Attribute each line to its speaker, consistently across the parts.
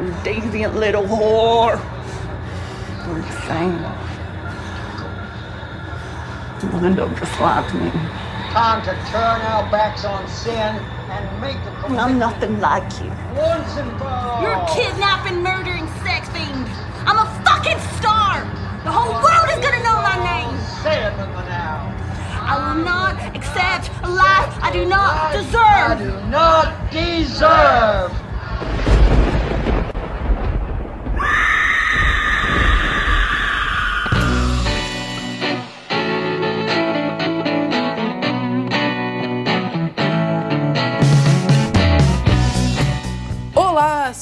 Speaker 1: You deviant little whore. Poor thing. Wind up just like me.
Speaker 2: Time to turn our backs on sin and make the
Speaker 1: I'm nothing like you.
Speaker 2: once and for all.
Speaker 3: You're a kidnapping, murdering sex fiend. I'm a fucking star. The whole world is gonna know my name.
Speaker 2: Say it with now.
Speaker 3: I will not accept a life I do not deserve.
Speaker 2: I do not deserve.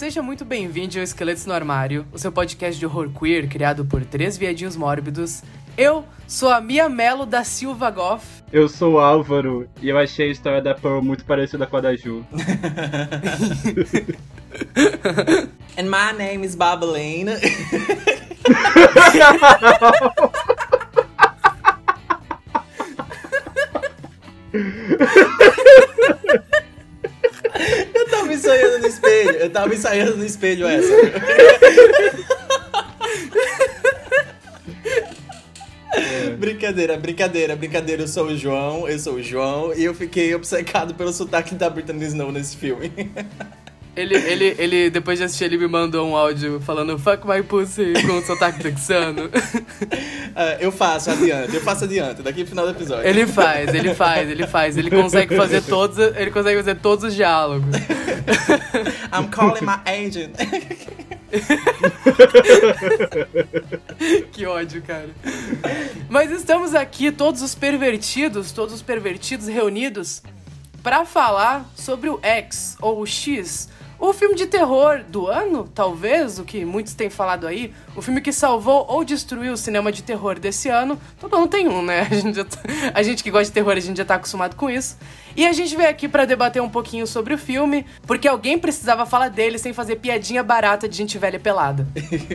Speaker 4: Seja muito bem-vindo ao Esqueletos no Armário, o seu podcast de horror queer criado por três viadinhos mórbidos. Eu sou a Mia Mello da Silva Goff.
Speaker 5: Eu sou o Álvaro e eu achei a história da Pearl muito parecida com a da Ju.
Speaker 6: And my name is Babalene. eu tava ensaiando no espelho, eu tava ensaiando no espelho essa. Brincadeira, brincadeira, brincadeira. Eu sou o João, eu sou o João e eu fiquei obcecado pelo sotaque da Britney Snow nesse filme.
Speaker 4: Ele, ele, ele, depois de assistir, ele me mandou um áudio falando fuck my pussy com sotaque texano.
Speaker 6: Ah, eu faço adiante, eu faço adiante, daqui no final do episódio.
Speaker 4: Ele faz, ele faz, ele faz. Ele consegue fazer todos, ele consegue fazer todos os diálogos.
Speaker 6: I'm calling my agent.
Speaker 4: Que ódio, cara. Mas estamos aqui, todos os pervertidos, todos os pervertidos reunidos, pra falar sobre o X, ou o X, o filme de terror do ano, talvez, o que muitos têm falado aí, o filme que salvou ou destruiu o cinema de terror desse ano. Todo ano tem um, né? A gente, tá- a gente que gosta de terror, a gente já tá acostumado com isso. E a gente veio aqui pra debater um pouquinho sobre o filme, porque alguém precisava falar dele sem fazer piadinha barata de gente velha pelada.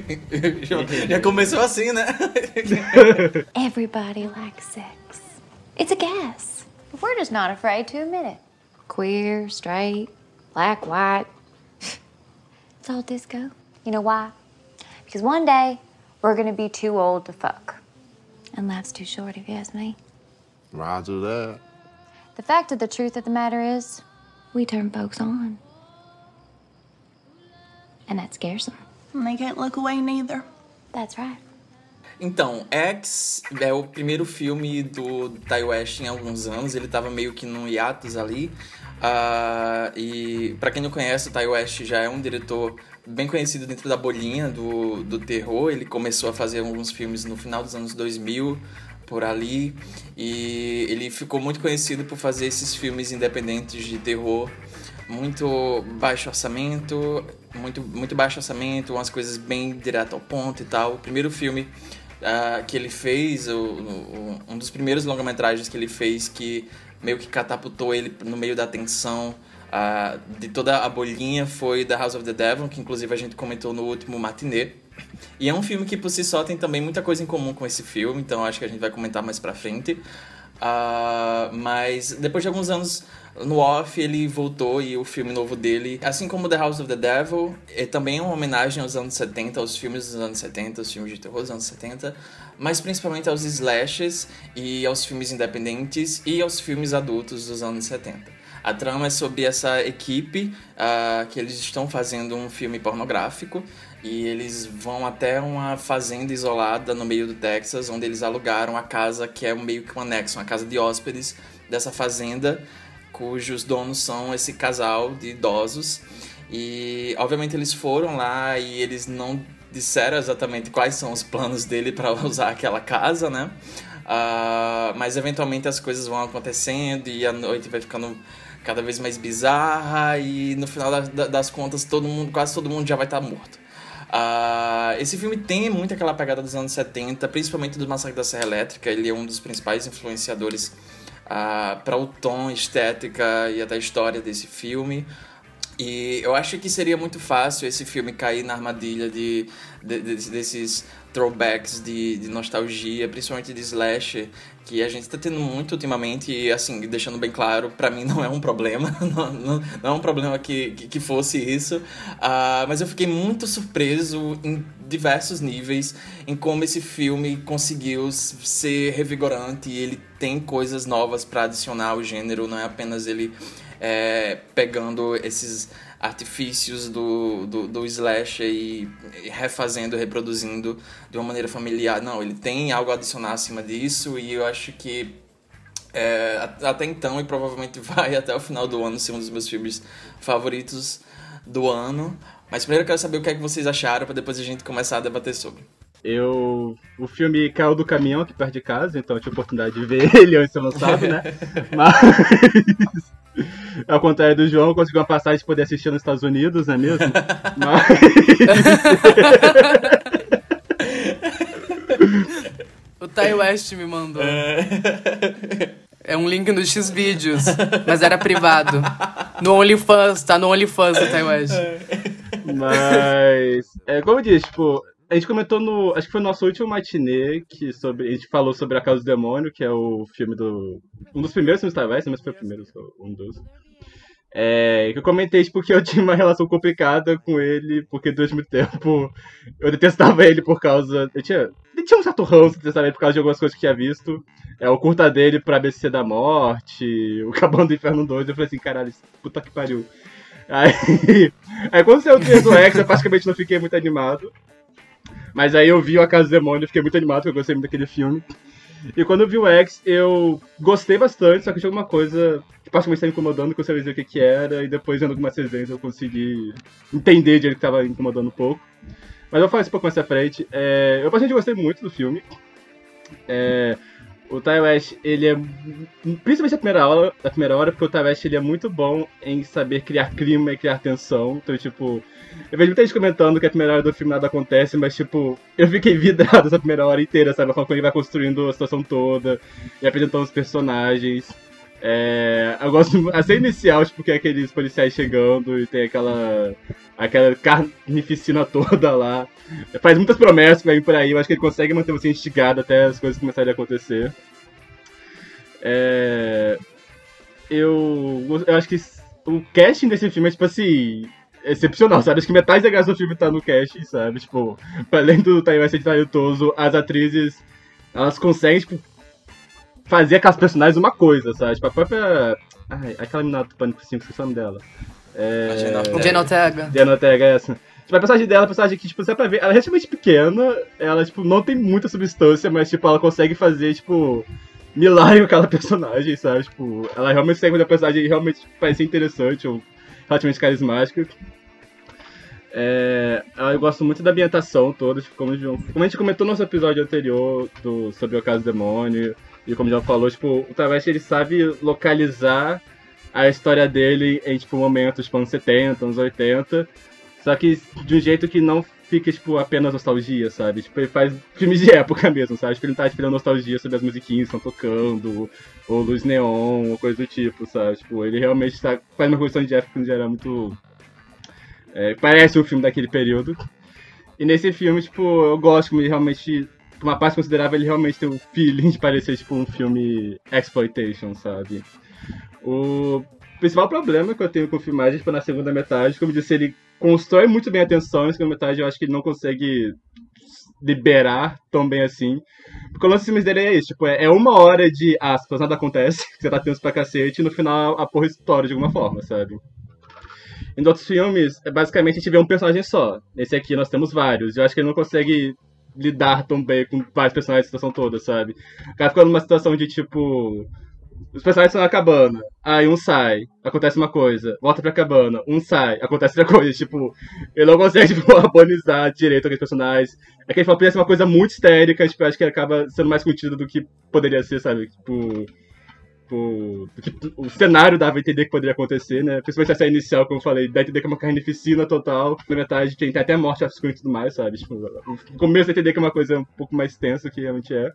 Speaker 6: já, já começou assim, né?
Speaker 7: Everybody likes sex. It's a gas. But we're just not afraid to admit it. Queer, straight, black, white. It's all disco. You know why? Because one day we're gonna be too old to fuck. And life's too short, if you ask me.
Speaker 8: Roger that.
Speaker 7: The fact of the truth of the matter is, we turn folks on. And that scares them.
Speaker 1: And they can't look away neither.
Speaker 7: That's right.
Speaker 6: Então, X é o primeiro filme do Ty West em alguns anos. Ele tava meio que num hiatus ali. Ah, e pra quem não conhece, o Ty West já é um diretor bem conhecido dentro da bolinha do, do terror. Ele começou a fazer alguns filmes no final dos anos 2000, por ali. E ele ficou muito conhecido por fazer esses filmes independentes de terror muito baixo orçamento, muito, muito baixo orçamento, umas coisas bem direto ao ponto e tal. O primeiro filme ah, que ele fez, o, o- um dos primeiros longa-metragens que ele fez que meio que catapultou ele no meio da tensão ah, de toda a bolinha foi The House of the Devil, que inclusive a gente comentou no último matinê. E é um filme que por si só tem também muita coisa em comum com esse filme, então acho que a gente vai comentar mais pra frente. Ah, mas depois de alguns anos no off, ele voltou e o filme novo dele, assim como The House of the Devil, é também uma homenagem aos anos 70, aos filmes dos anos 70, os filmes de terror dos anos 70, mas principalmente aos slashes e aos filmes independentes e aos filmes adultos dos anos 70. A trama é sobre essa equipe ah, que eles estão fazendo um filme pornográfico e eles vão até uma fazenda isolada no meio do Texas, onde eles alugaram a casa que é meio que um anexo, uma casa de hóspedes dessa fazenda, cujos donos são esse casal de idosos. E obviamente eles foram lá e eles não disseram exatamente quais são os planos dele para usar aquela casa, né? Ah, mas eventualmente as coisas vão acontecendo e a noite vai ficando cada vez mais bizarra e no final da- da- das contas todo mundo, quase todo mundo já vai estar morto. Ah, esse filme tem muito aquela pegada dos anos 70, principalmente do Massacre da Serra Elétrica. Ele é um dos principais influenciadores para o tom, estética e até a história desse filme. E eu acho que seria muito fácil esse filme cair na armadilha de, de- de- desses throwbacks de, de nostalgia, principalmente de slasher, que a gente tá tendo muito ultimamente e, assim, deixando bem claro, pra mim não é um problema, não, não, não é um problema que, que, que fosse isso, Ah, mas eu fiquei muito surpreso em diversos níveis em como esse filme conseguiu ser revigorante e ele tem coisas novas pra adicionar ao gênero, não é apenas ele é, pegando esses artifícios do, do, do slasher e refazendo, reproduzindo de uma maneira familiar. Não, ele tem algo a adicionar acima disso e eu acho que é, até então e provavelmente vai até o final do ano ser um dos meus filmes favoritos do ano. Mas primeiro eu quero saber o que é que vocês acharam para depois a gente começar a debater sobre.
Speaker 5: Eu. O filme caiu do caminhão aqui perto de casa, então eu tive a oportunidade de ver ele antes de ser lançado, né? Mas. Ao contrário do João, eu consegui uma passagem de poder assistir nos Estados Unidos, não é mesmo? Mas.
Speaker 4: O Ty West me mandou. É um link no X-Vídeos, mas era privado. No OnlyFans, tá no OnlyFans do Ty West.
Speaker 5: Mas. É, como eu disse, tipo. A gente comentou no. Acho que foi no nosso último matinê que sobre, a gente falou sobre A Casa do Demônio, que é o filme do. Um dos primeiros filmes da West, mas foi o primeiro, um dos. É, que eu comentei, tipo, que eu tinha uma relação complicada com ele, porque durante muito tempo eu detestava ele por causa. Eu tinha. Eu tinha um certo ranço de detestar ele por causa de algumas coisas que tinha visto. É o curta dele pra ABC da Morte, o Cabão do Inferno 2. Eu falei assim, caralho, puta que pariu. Aí, aí quando saiu o trailer do X, eu praticamente não fiquei muito animado. Mas aí eu vi A Casa do Demônio fiquei muito animado, porque eu gostei muito daquele filme. E quando eu vi o X, eu gostei bastante, só que tinha alguma coisa que praticamente estava incomodando, que eu sabia dizer o que, que era, e depois vendo algumas resenhas eu consegui entender de ele que estava incomodando um pouco. Mas eu vou falar isso um pouco mais pra frente. É, eu praticamente gostei muito do filme. É, o Ty West, ele é. Principalmente a primeira hora, a primeira hora, porque o Ty West ele é muito bom em saber criar clima e criar tensão. Então, tipo, eu vejo muita gente comentando que a primeira hora do filme nada acontece, mas, tipo, eu fiquei vidrado essa primeira hora inteira, sabe? Como ele vai construindo a situação toda e apresentando os personagens. É, eu gosto a cena inicial, tipo, que é aqueles policiais chegando e tem aquela aquela carnificina toda lá. Faz muitas promessas pra ir por aí, eu acho que ele consegue manter você instigado até as coisas começarem a acontecer. É, eu, eu acho que o casting desse filme é, tipo assim, excepcional, sabe? Acho que metade da graça do filme tá no casting, sabe? Tipo, além do Taiwan ser talentoso, as atrizes, elas conseguem, tipo, fazer aquelas personagens uma coisa, sabe? Tipo, a própria... Ai, aquela menina do Pânico 5, esqueci o nome dela. É...
Speaker 6: Ortega
Speaker 5: é essa. Tipo, a personagem dela é uma personagem que, tipo, você pra ver, ela é relativamente pequena, ela, tipo, não tem muita substância, mas, tipo, ela consegue fazer, tipo, milagre com aquela personagem, sabe? Tipo, ela realmente consegue fazer a personagem realmente parecer interessante ou relativamente carismática. É, eu gosto muito da ambientação toda, tipo, como, como a gente comentou no nosso episódio anterior do, sobre o caso do demônio, e como João falou, tipo, o Tavares ele sabe localizar a história dele em, tipo, momentos, tipo, anos 70, anos 80, só que de um jeito que não fica, tipo, apenas nostalgia, sabe? Tipo, ele faz filmes de época mesmo, sabe? Tipo, ele não tá esperando nostalgia sobre as musiquinhas que estão tocando, ou luz neon, ou coisa do tipo, sabe? Tipo, ele realmente tá, faz uma questão de época que já era muito... é, parece um filme daquele período. E nesse filme, tipo, eu gosto como ele realmente... Uma parte considerável, ele realmente tem o feeling de parecer, tipo, um filme exploitation, sabe? O principal problema que eu tenho com o filmagem, tipo, na segunda metade, como eu disse, ele constrói muito bem a tensão, na segunda metade eu acho que ele não consegue liberar tão bem assim. Porque o lance dos filmes dele é isso, tipo, é é uma hora de aspas, nada acontece, você tá tenso pra cacete, e no final a porra estoura de alguma forma, sabe? Em outros filmes, é basicamente a gente vê um personagem só. Nesse aqui nós temos vários. Eu acho que ele não consegue lidar tão bem com vários personagens da situação toda, sabe? O cara fica numa situação de tipo. Os personagens estão na cabana, aí um sai, acontece uma coisa, volta pra cabana, um sai, acontece outra coisa, tipo, ele não consegue, tipo, harmonizar direito aqueles personagens. É que ele fala, podia ser uma coisa muito histérica, tipo, acho que acaba sendo mais contido do que poderia ser, sabe? Tipo, tipo, que o cenário dava a entender que poderia acontecer, né? Principalmente essa inicial, como eu falei, dá a entender que é uma carnificina total, na metade tem até morte off-screen e tudo mais, sabe? Tipo, no começo a entender que é uma coisa um pouco mais tensa que realmente é.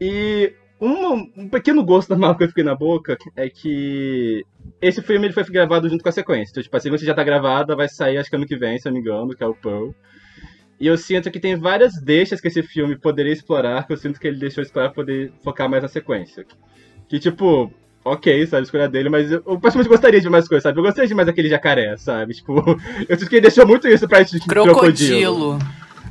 Speaker 5: E um, um pequeno gosto da marca que eu fiquei na boca é que esse filme ele foi gravado junto com a sequência. Então, tipo, a sequência já tá gravada, vai sair acho que ano que vem, se eu não me engano, que é o Pearl. E eu sinto que tem várias deixas que esse filme poderia explorar, que eu sinto que ele deixou explorar pra poder focar mais na sequência. Que, tipo, ok, sabe, a escolha dele, mas eu, eu gostaria de mais coisas, sabe? Eu gostaria de mais aquele jacaré, sabe? Tipo, eu sinto que ele deixou muito isso pra tipo,
Speaker 4: Crocodilo.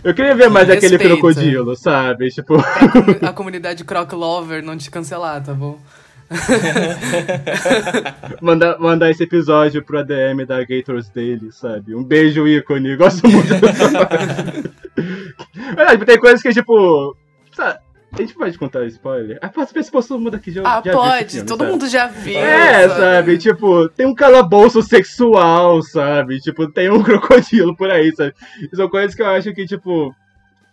Speaker 5: Eu queria ver mais
Speaker 4: Respeita.
Speaker 5: aquele crocodilo, sabe? Tipo.
Speaker 4: A comunidade Croc Lover não te cancelar, tá bom?
Speaker 5: mandar, mandar esse episódio pro ADM da Gators dele, sabe? Um beijo, ícone. Gosto muito Verdade, tem coisas que, tipo. Sabe, a gente pode contar spoiler? Ah, posso ver se todo mundo aqui já,
Speaker 4: Ah,
Speaker 5: já
Speaker 4: pode,
Speaker 5: filme,
Speaker 4: todo
Speaker 5: sabe?
Speaker 4: mundo já viu.
Speaker 5: É, sabe? Tipo, tem um calabouço sexual, sabe? Tipo, tem um crocodilo por aí, sabe? São coisas que eu acho que, tipo,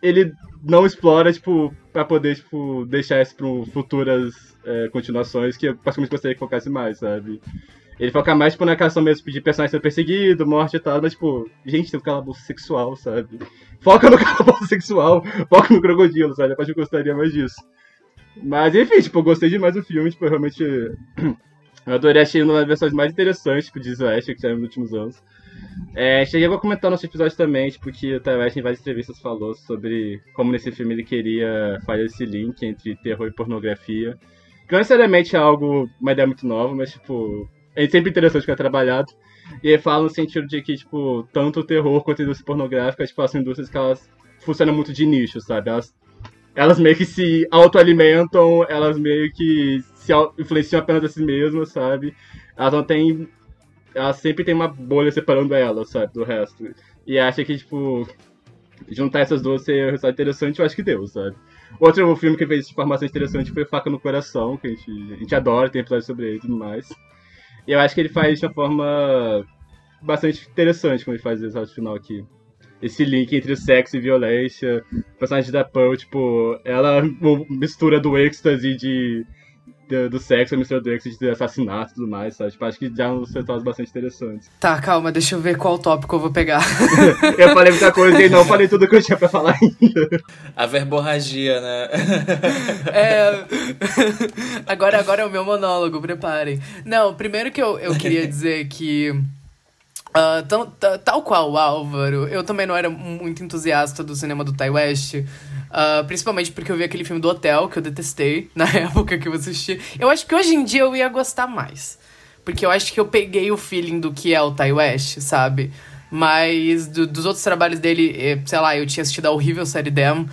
Speaker 5: ele não explora, tipo, pra poder, tipo, deixar isso pra futuras é, continuações que eu praticamente gostaria que focasse mais, sabe? Ele foca mais, tipo, na questão mesmo de personagem sendo perseguido, morte e tal, mas, tipo, gente, tem um calabouço sexual, sabe? Foca no calabouço sexual, foca no crocodilo, sabe? Eu acho que eu gostaria mais disso. Mas, enfim, tipo, eu gostei demais do filme, tipo, eu realmente... Eu adorei, achei uma das versões mais interessantes, tipo, de Slash que saiu nos últimos anos. É, cheguei a comentar no nosso episódio também, tipo, que o Ty West em várias entrevistas falou sobre como nesse filme ele queria fazer esse link entre terror e pornografia. Não necessariamente é algo, uma ideia muito nova, mas, tipo, é sempre interessante que é trabalhado. E fala no sentido de que, tipo, tanto o terror quanto a indústria pornográfica, tipo, são indústrias que elas funcionam muito de nicho, sabe? Elas, elas meio que se autoalimentam, elas meio que se influenciam apenas a si mesmas, sabe? Elas não têm. Elas sempre tem uma bolha separando elas, sabe, do resto. E acha que, tipo, juntar essas duas seria um resultado interessante, eu acho que deu, sabe? Outro filme que fez de formação interessante foi Faca no Coração, que a gente, a gente adora, tem episódio sobre ele e tudo mais. E eu acho que ele faz de uma forma bastante interessante quando ele faz esse resultado final aqui. Esse link entre sexo e violência. Personagem da Pearl, tipo, ela mistura do êxtase de, do, do sexo, a mistura do êxtase de assassinato e tudo mais, sabe? Tipo, acho que já é um resultados bastante interessantes.
Speaker 4: Tá, calma, deixa eu ver qual tópico eu vou pegar.
Speaker 5: eu falei muita coisa e não falei tudo que eu tinha pra falar ainda.
Speaker 6: A verborragia, né?
Speaker 4: É. Agora, agora é o meu monólogo, preparem. Não, primeiro que eu, eu queria dizer que. ah, tão- ta- tal qual o Álvaro, eu também não era muito entusiasta do cinema do Ty West. Ah, principalmente porque eu vi aquele filme do Hotel, que eu detestei na época que eu assisti. Eu acho que hoje em dia eu ia gostar mais. Porque eu acho que eu peguei o feeling do que é o Ty West, sabe? Mas do- dos outros trabalhos dele, eh, sei lá, eu tinha assistido a horrível série Dem,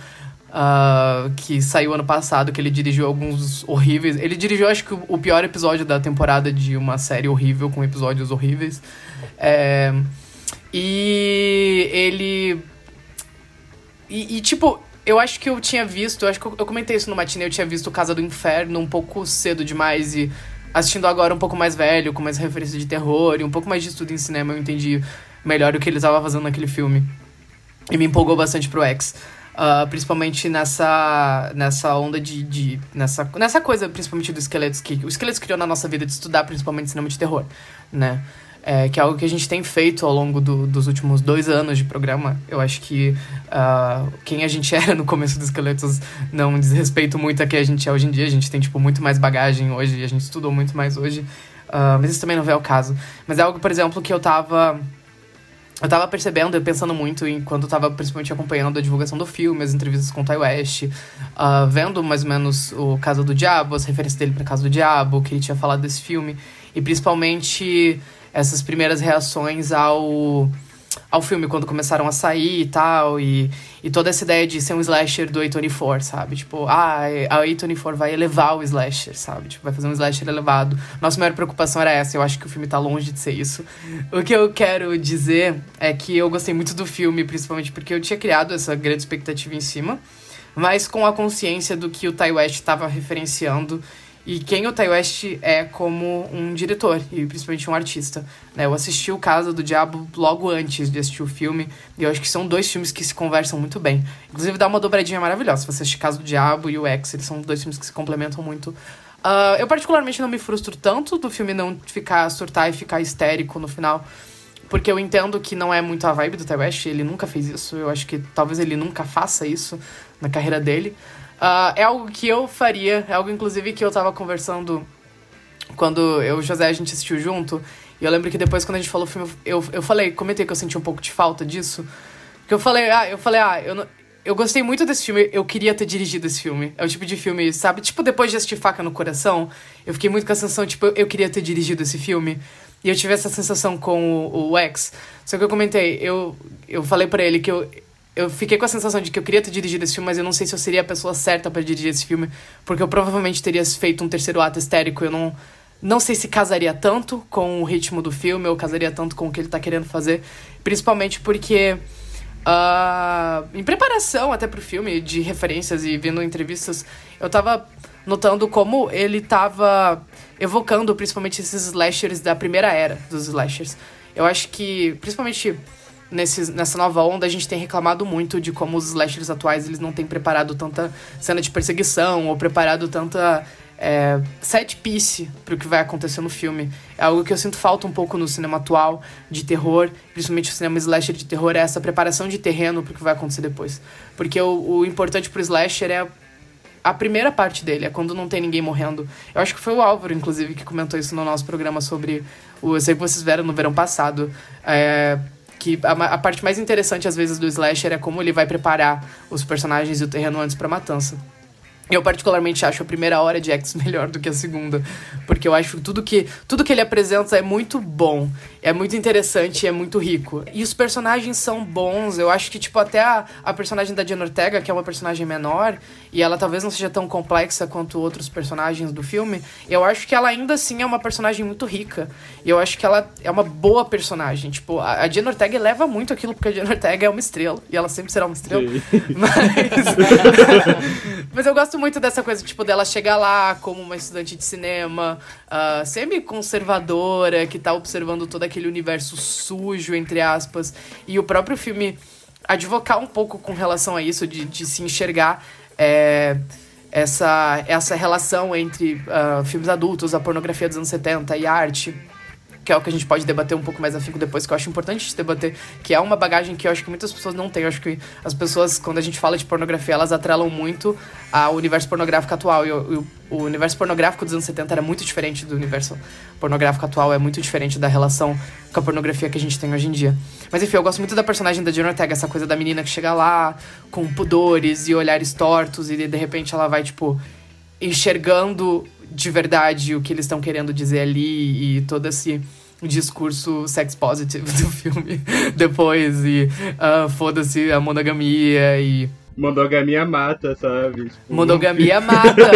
Speaker 4: ah, que saiu ano passado, que ele dirigiu alguns horríveis. Ele dirigiu, acho que, o pior episódio da temporada de uma série horrível, com episódios horríveis. É, e ele. E, e, tipo, eu acho que eu tinha visto, eu acho que eu, eu comentei isso no matinê, eu tinha visto Casa do Inferno um pouco cedo demais e assistindo agora um pouco mais velho, com mais referência de terror e um pouco mais de estudo em cinema, eu entendi melhor o que ele estava fazendo naquele filme. E me empolgou bastante pro X. Ah, principalmente nessa, nessa onda de, de. nessa, nessa coisa, principalmente do Esqueletos, que o Esqueletos criou na nossa vida de estudar principalmente cinema de terror, né? É, que é algo que a gente tem feito ao longo do- dos últimos dois anos de programa. Eu acho que ah, quem a gente era no começo do Esqueletos não diz respeito muito a quem a gente é hoje em dia. A gente tem, tipo, muito mais bagagem hoje a gente estudou muito mais hoje. Ah, mas isso também não vem ao caso. Mas é algo, por exemplo, que eu tava eu tava percebendo e pensando muito enquanto eu tava principalmente acompanhando a divulgação do filme, as entrevistas com o Ty West, ah, vendo mais ou menos o Casa do Diabo, as referências dele pra Casa do Diabo, o que ele tinha falado desse filme, e principalmente essas primeiras reações ao, ao filme, quando começaram a sair e tal, e, e toda essa ideia de ser um slasher do A24, sabe? Tipo, ah, a A24 vai elevar o slasher, sabe? Tipo, vai fazer um slasher elevado. Nossa maior preocupação era essa, eu acho que o filme tá longe de ser isso. O que eu quero dizer é que eu gostei muito do filme, principalmente porque eu tinha criado essa grande expectativa em cima, mas com a consciência do que o Ty West estava referenciando e quem o Ty West é como um diretor e principalmente um artista. Né? Eu assisti o Casa do Diabo logo antes de assistir o filme e eu acho que são dois filmes que se conversam muito bem. Inclusive dá uma dobradinha maravilhosa. Se você assistir Casa do Diabo e o X, eles são dois filmes que se complementam muito. Ah, eu particularmente não me frustro tanto do filme não ficar surtar e ficar histérico no final. Porque eu entendo que não é muito a vibe do Ty West, ele nunca fez isso. Eu acho que talvez ele nunca faça isso na carreira dele. Ah, é algo que eu faria, é algo inclusive que eu tava conversando quando eu e o José a gente assistiu junto. E eu lembro que depois, quando a gente falou o filme, eu, eu falei, comentei que eu senti um pouco de falta disso. Porque eu falei, ah, eu falei, ah, eu não, eu gostei muito desse filme, eu queria ter dirigido esse filme. É o tipo de filme, sabe? Tipo, depois de assistir Faca no Coração, eu fiquei muito com a sensação, tipo, eu queria ter dirigido esse filme. E eu tive essa sensação com o, o X. Só que eu comentei, eu, eu falei para ele que eu, eu fiquei com a sensação de que eu queria ter dirigido esse filme, mas eu não sei se eu seria a pessoa certa para dirigir esse filme, porque eu provavelmente teria feito um terceiro ato histérico. Eu não, não sei se casaria tanto com o ritmo do filme, ou casaria tanto com o que ele tá querendo fazer, principalmente porque Uh, em preparação até pro filme, de referências e vendo entrevistas, eu tava notando como ele tava evocando principalmente esses slashers da primeira era dos slashers. Eu acho que, principalmente nesses, nessa nova onda, a gente tem reclamado muito de como os slashers atuais eles não têm preparado tanta cena de perseguição ou preparado tanta é, set piece pro que vai acontecer no filme. É algo que eu sinto falta um pouco no cinema atual de terror, principalmente o cinema slasher de terror, é essa preparação de terreno pro que vai acontecer depois. Porque o, o importante pro slasher é a primeira parte dele, é quando não tem ninguém morrendo. Eu acho que foi o Álvaro, inclusive, que comentou isso no nosso programa sobre o. Eu sei que vocês viram no verão passado. É, que a, a, parte mais interessante, às vezes, do slasher é como ele vai preparar os personagens e o terreno antes pra matança. Eu particularmente acho a primeira hora de X melhor do que a segunda, porque eu acho que tudo que tudo que ele apresenta é muito bom, é muito interessante, é muito rico. E os personagens são bons. Eu acho que tipo até a, a personagem da Diana Ortega, que é uma personagem menor, e ela talvez não seja tão complexa quanto outros personagens do filme, eu acho que ela ainda assim é uma personagem muito rica. E eu acho que ela é uma boa personagem. Tipo, a, a Diana Ortega leva muito aquilo porque a Diana Ortega é uma estrela e ela sempre será uma estrela. Mas Mas eu gosto gosto muito dessa coisa, tipo, dela chegar lá como uma estudante de cinema, uh, semi-conservadora, que tá observando todo aquele universo sujo, entre aspas. E o próprio filme advocar um pouco com relação a isso, de, de se enxergar. É, essa, essa relação entre uh, filmes adultos, a pornografia dos anos 70 e arte que é o que a gente pode debater um pouco mais afinco depois, que eu acho importante debater, que é uma bagagem que eu acho que muitas pessoas não têm. Eu acho que as pessoas, quando a gente fala de pornografia, elas atrelam muito ao universo pornográfico atual. E o, o universo pornográfico dos anos 70 era muito diferente do universo pornográfico atual, é muito diferente da relação com a pornografia que a gente tem hoje em dia. Mas enfim, eu gosto muito da personagem da Jenna Ortega, essa coisa da menina que chega lá com pudores e olhares tortos e de repente ela vai, tipo, enxergando de verdade o que eles estão querendo dizer ali e todo esse discurso sex positive do filme depois e uh, foda-se a monogamia e
Speaker 5: Monogamia mata, sabe? Tipo...
Speaker 4: Monogamia mata.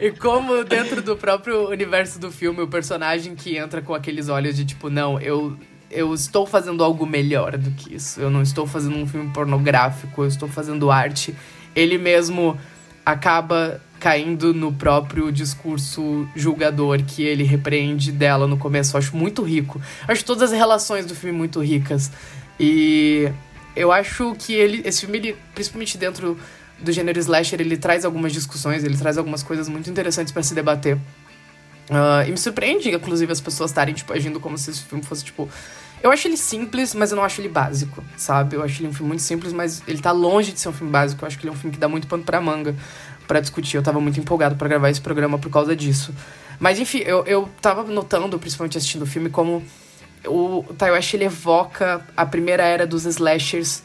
Speaker 4: e como dentro do próprio universo do filme, o personagem que entra com aqueles olhos de tipo, não, eu eu estou fazendo algo melhor do que isso. Eu não estou fazendo um filme pornográfico, eu estou fazendo arte. Ele mesmo acaba caindo no próprio discurso julgador que ele repreende dela no começo. Eu acho muito rico. Acho todas as relações do filme muito ricas. E eu acho que ele, esse filme, ele, principalmente dentro do gênero slasher, ele traz algumas discussões, ele traz algumas coisas muito interessantes para se debater. Uh, e me surpreende, inclusive, as pessoas estarem, tipo, agindo como se esse filme fosse, tipo... Eu acho ele simples, mas eu não acho ele básico, sabe? Eu acho ele um filme muito simples, mas ele tá longe de ser um filme básico. Eu acho que ele é um filme que dá muito pano pra manga para discutir. Eu tava muito empolgado para gravar esse programa por causa disso. Mas enfim, eu, eu tava notando, principalmente assistindo o filme, como o Taiwashi ele evoca a primeira era dos slashers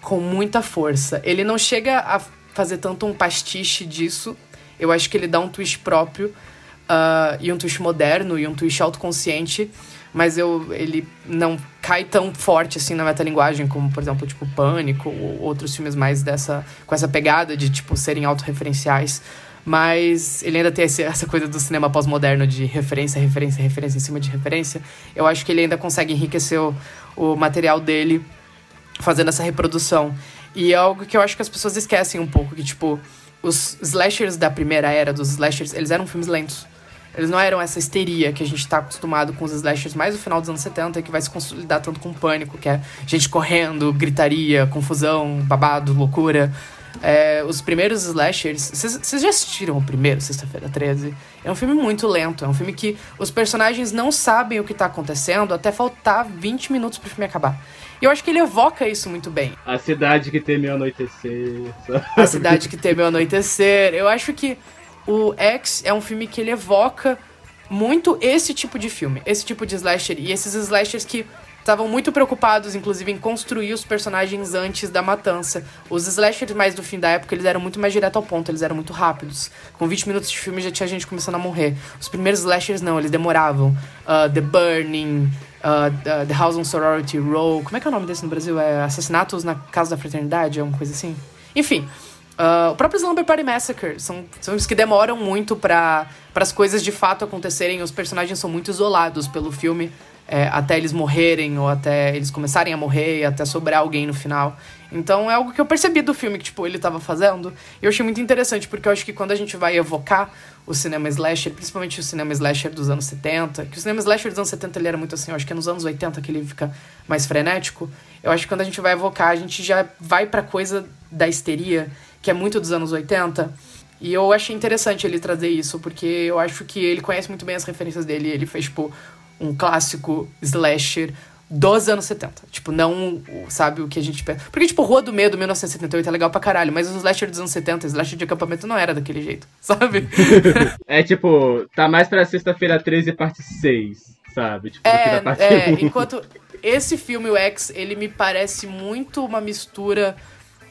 Speaker 4: com muita força. Ele não chega a fazer tanto um pastiche disso. Eu acho que ele dá um twist próprio uh, e um twist moderno e um twist autoconsciente mas eu, ele não cai tão forte assim na metalinguagem como, por exemplo, tipo Pânico ou outros filmes mais dessa com essa pegada de tipo serem autorreferenciais. Mas ele ainda tem essa coisa do cinema pós-moderno de referência, referência, referência em cima de referência. Eu acho que ele ainda consegue enriquecer o, o material dele fazendo essa reprodução. E é algo que eu acho que as pessoas esquecem um pouco, que tipo, os slashers da primeira era dos slashers, eles eram filmes lentos. Eles não eram essa histeria que a gente tá acostumado com os slashers mais no final dos anos 70, que vai se consolidar tanto com pânico, que é gente correndo, gritaria, confusão, babado, loucura. É, os primeiros slashers. Vocês já assistiram o primeiro, Sexta-feira 13? É um filme muito lento. É um filme que os personagens não sabem o que tá acontecendo até faltar 20 minutos pro filme acabar. E eu acho que ele evoca isso muito bem.
Speaker 5: A cidade que teme o anoitecer.
Speaker 4: A cidade que teme o anoitecer. Eu acho que o X é um filme que ele evoca muito esse tipo de filme, esse tipo de slasher. E esses slashers que estavam muito preocupados, inclusive, em construir os personagens antes da matança. Os slashers mais do fim da época, eles eram muito mais direto ao ponto, eles eram muito rápidos. Com 20 minutos de filme já tinha gente começando a morrer. Os primeiros slashers não, eles demoravam. Uh, The Burning, uh, The House on Sorority Row. Como é que é o nome desse no Brasil? É Assassinatos na Casa da Fraternidade? É uma coisa assim? Enfim. Uh, o próprio Slumber Party Massacre são filmes que demoram muito para as coisas de fato acontecerem. Os personagens são muito isolados pelo filme é, até eles morrerem ou até eles começarem a morrer e até sobrar alguém no final. Então é algo que eu percebi do filme que tipo ele estava fazendo. E eu achei muito interessante porque eu acho que quando a gente vai evocar o cinema slasher, principalmente o cinema slasher dos anos 70, que o cinema slasher dos anos 70 ele era muito assim, eu acho que é nos anos 80 que ele fica mais frenético. Eu acho que quando a gente vai evocar, a gente já vai pra coisa da histeria, que é muito dos anos 80. E eu achei interessante ele trazer isso, porque eu acho que ele conhece muito bem as referências dele. Ele fez, tipo, um clássico slasher dos anos 70. Tipo, não, sabe, o que a gente pensa. Porque, tipo, Rua do Medo, 1978 é legal pra caralho, mas os slasher dos anos 70, slasher de acampamento não era daquele jeito, sabe?
Speaker 5: é tipo, tá mais pra sexta-feira 13, parte 6, sabe? Tipo,
Speaker 4: é, é enquanto esse filme, o X, ele me parece muito uma mistura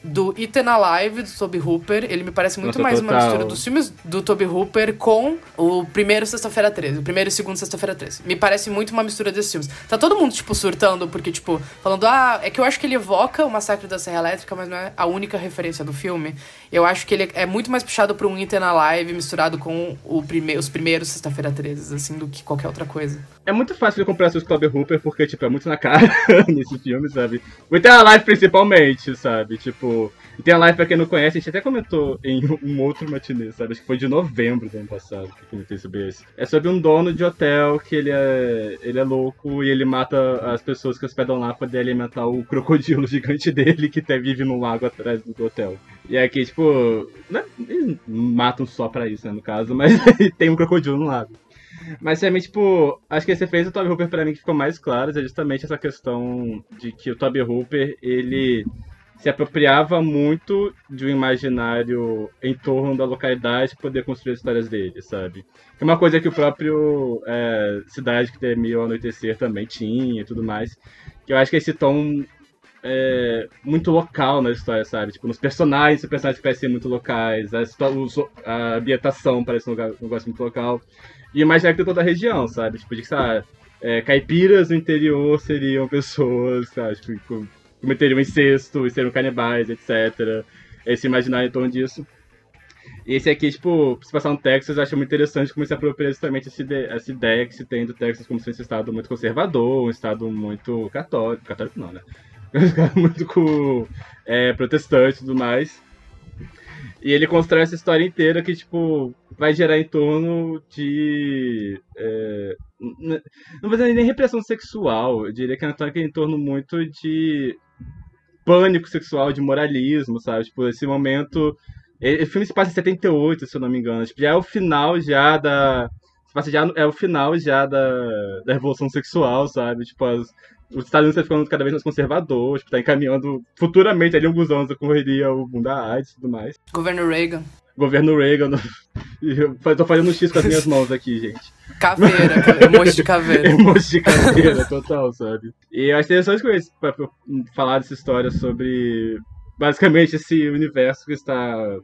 Speaker 4: do Eaten Alive, do Toby Hooper. Ele me parece muito Nossa, mais total. uma mistura dos filmes do Toby Hooper com o primeiro Sexta-feira 13. O primeiro e segundo Sexta-feira 13. Me parece muito uma mistura desses filmes. Tá todo mundo, tipo, surtando, porque, tipo, falando, ah, é que eu acho que ele evoca o Massacre da Serra Elétrica, mas não é a única referência do filme. Eu acho que ele é muito mais puxado pra um Eaten Alive misturado com prime os primeiros Sexta-feira 13, assim, do que qualquer outra coisa.
Speaker 5: É muito fácil de comprar seus Toby Hooper, porque, tipo, é muito na cara nesse filme, sabe? O Eaten Alive, principalmente, sabe? Tipo, e tem a live, pra quem não conhece, a gente até comentou em um outro matinê, sabe? Acho que foi de novembro do ano passado que comentei sobre esse. É sobre um dono de hotel que ele é, ele é louco e ele mata as pessoas que hospedam lá pra alimentar o crocodilo gigante dele que até vive no lago atrás do hotel. E aqui, tipo, né, eles matam só pra isso, né, no caso, mas tem um crocodilo no lago. Mas realmente, tipo, acho que esse fez do Toby Hooper pra mim que ficou mais claro é justamente essa questão de que o Toby Hooper, ele se apropriava muito de um imaginário em torno da localidade para poder construir as histórias dele, sabe? Que é uma coisa que o próprio é, Cidade que Temia ao Anoitecer também tinha e tudo mais. Que eu acho que esse tom é, muito local na história, sabe? Tipo, nos personagens, os personagens parecem muito locais, a, a ambientação parece um, lugar, um negócio muito local. E imaginar que toda a região, sabe? Tipo, de que, sabe, é, caipiras no interior seriam pessoas, sabe? Tipo, cometeriam incesto e seriam canibais, etc. Esse imaginário em torno disso. E esse aqui, tipo, se passar no Texas, eu acho muito interessante como se apropria justamente essa ideia, essa ideia que se tem do Texas como sendo um estado muito conservador, um estado muito católico, católico não, né? Muito com, é, protestante e tudo mais. E ele constrói essa história inteira que, tipo, vai gerar em torno de. É, não vou dizer nem repressão sexual, eu diria que é uma história que é em torno muito de pânico sexual, de moralismo, sabe? Tipo, esse momento. O filme se passa em 78, se eu não me engano. Tipo, já é o final já da. Se já, é o final já da, da Revolução Sexual, sabe? Tipo, as, os Estados Unidos estão ficando cada vez mais conservadores, tipo, tá encaminhando futuramente, ali alguns anos, ocorreria o mundo da AIDS e tudo mais.
Speaker 4: Governo Reagan.
Speaker 5: Governo Reagan. Tô fazendo um X com as minhas mãos aqui, gente.
Speaker 4: Caveira, emoji de caveira.
Speaker 5: emoji de caveira, total, sabe? E eu acho interessante com isso, pra, falar dessa história sobre basicamente esse universo que está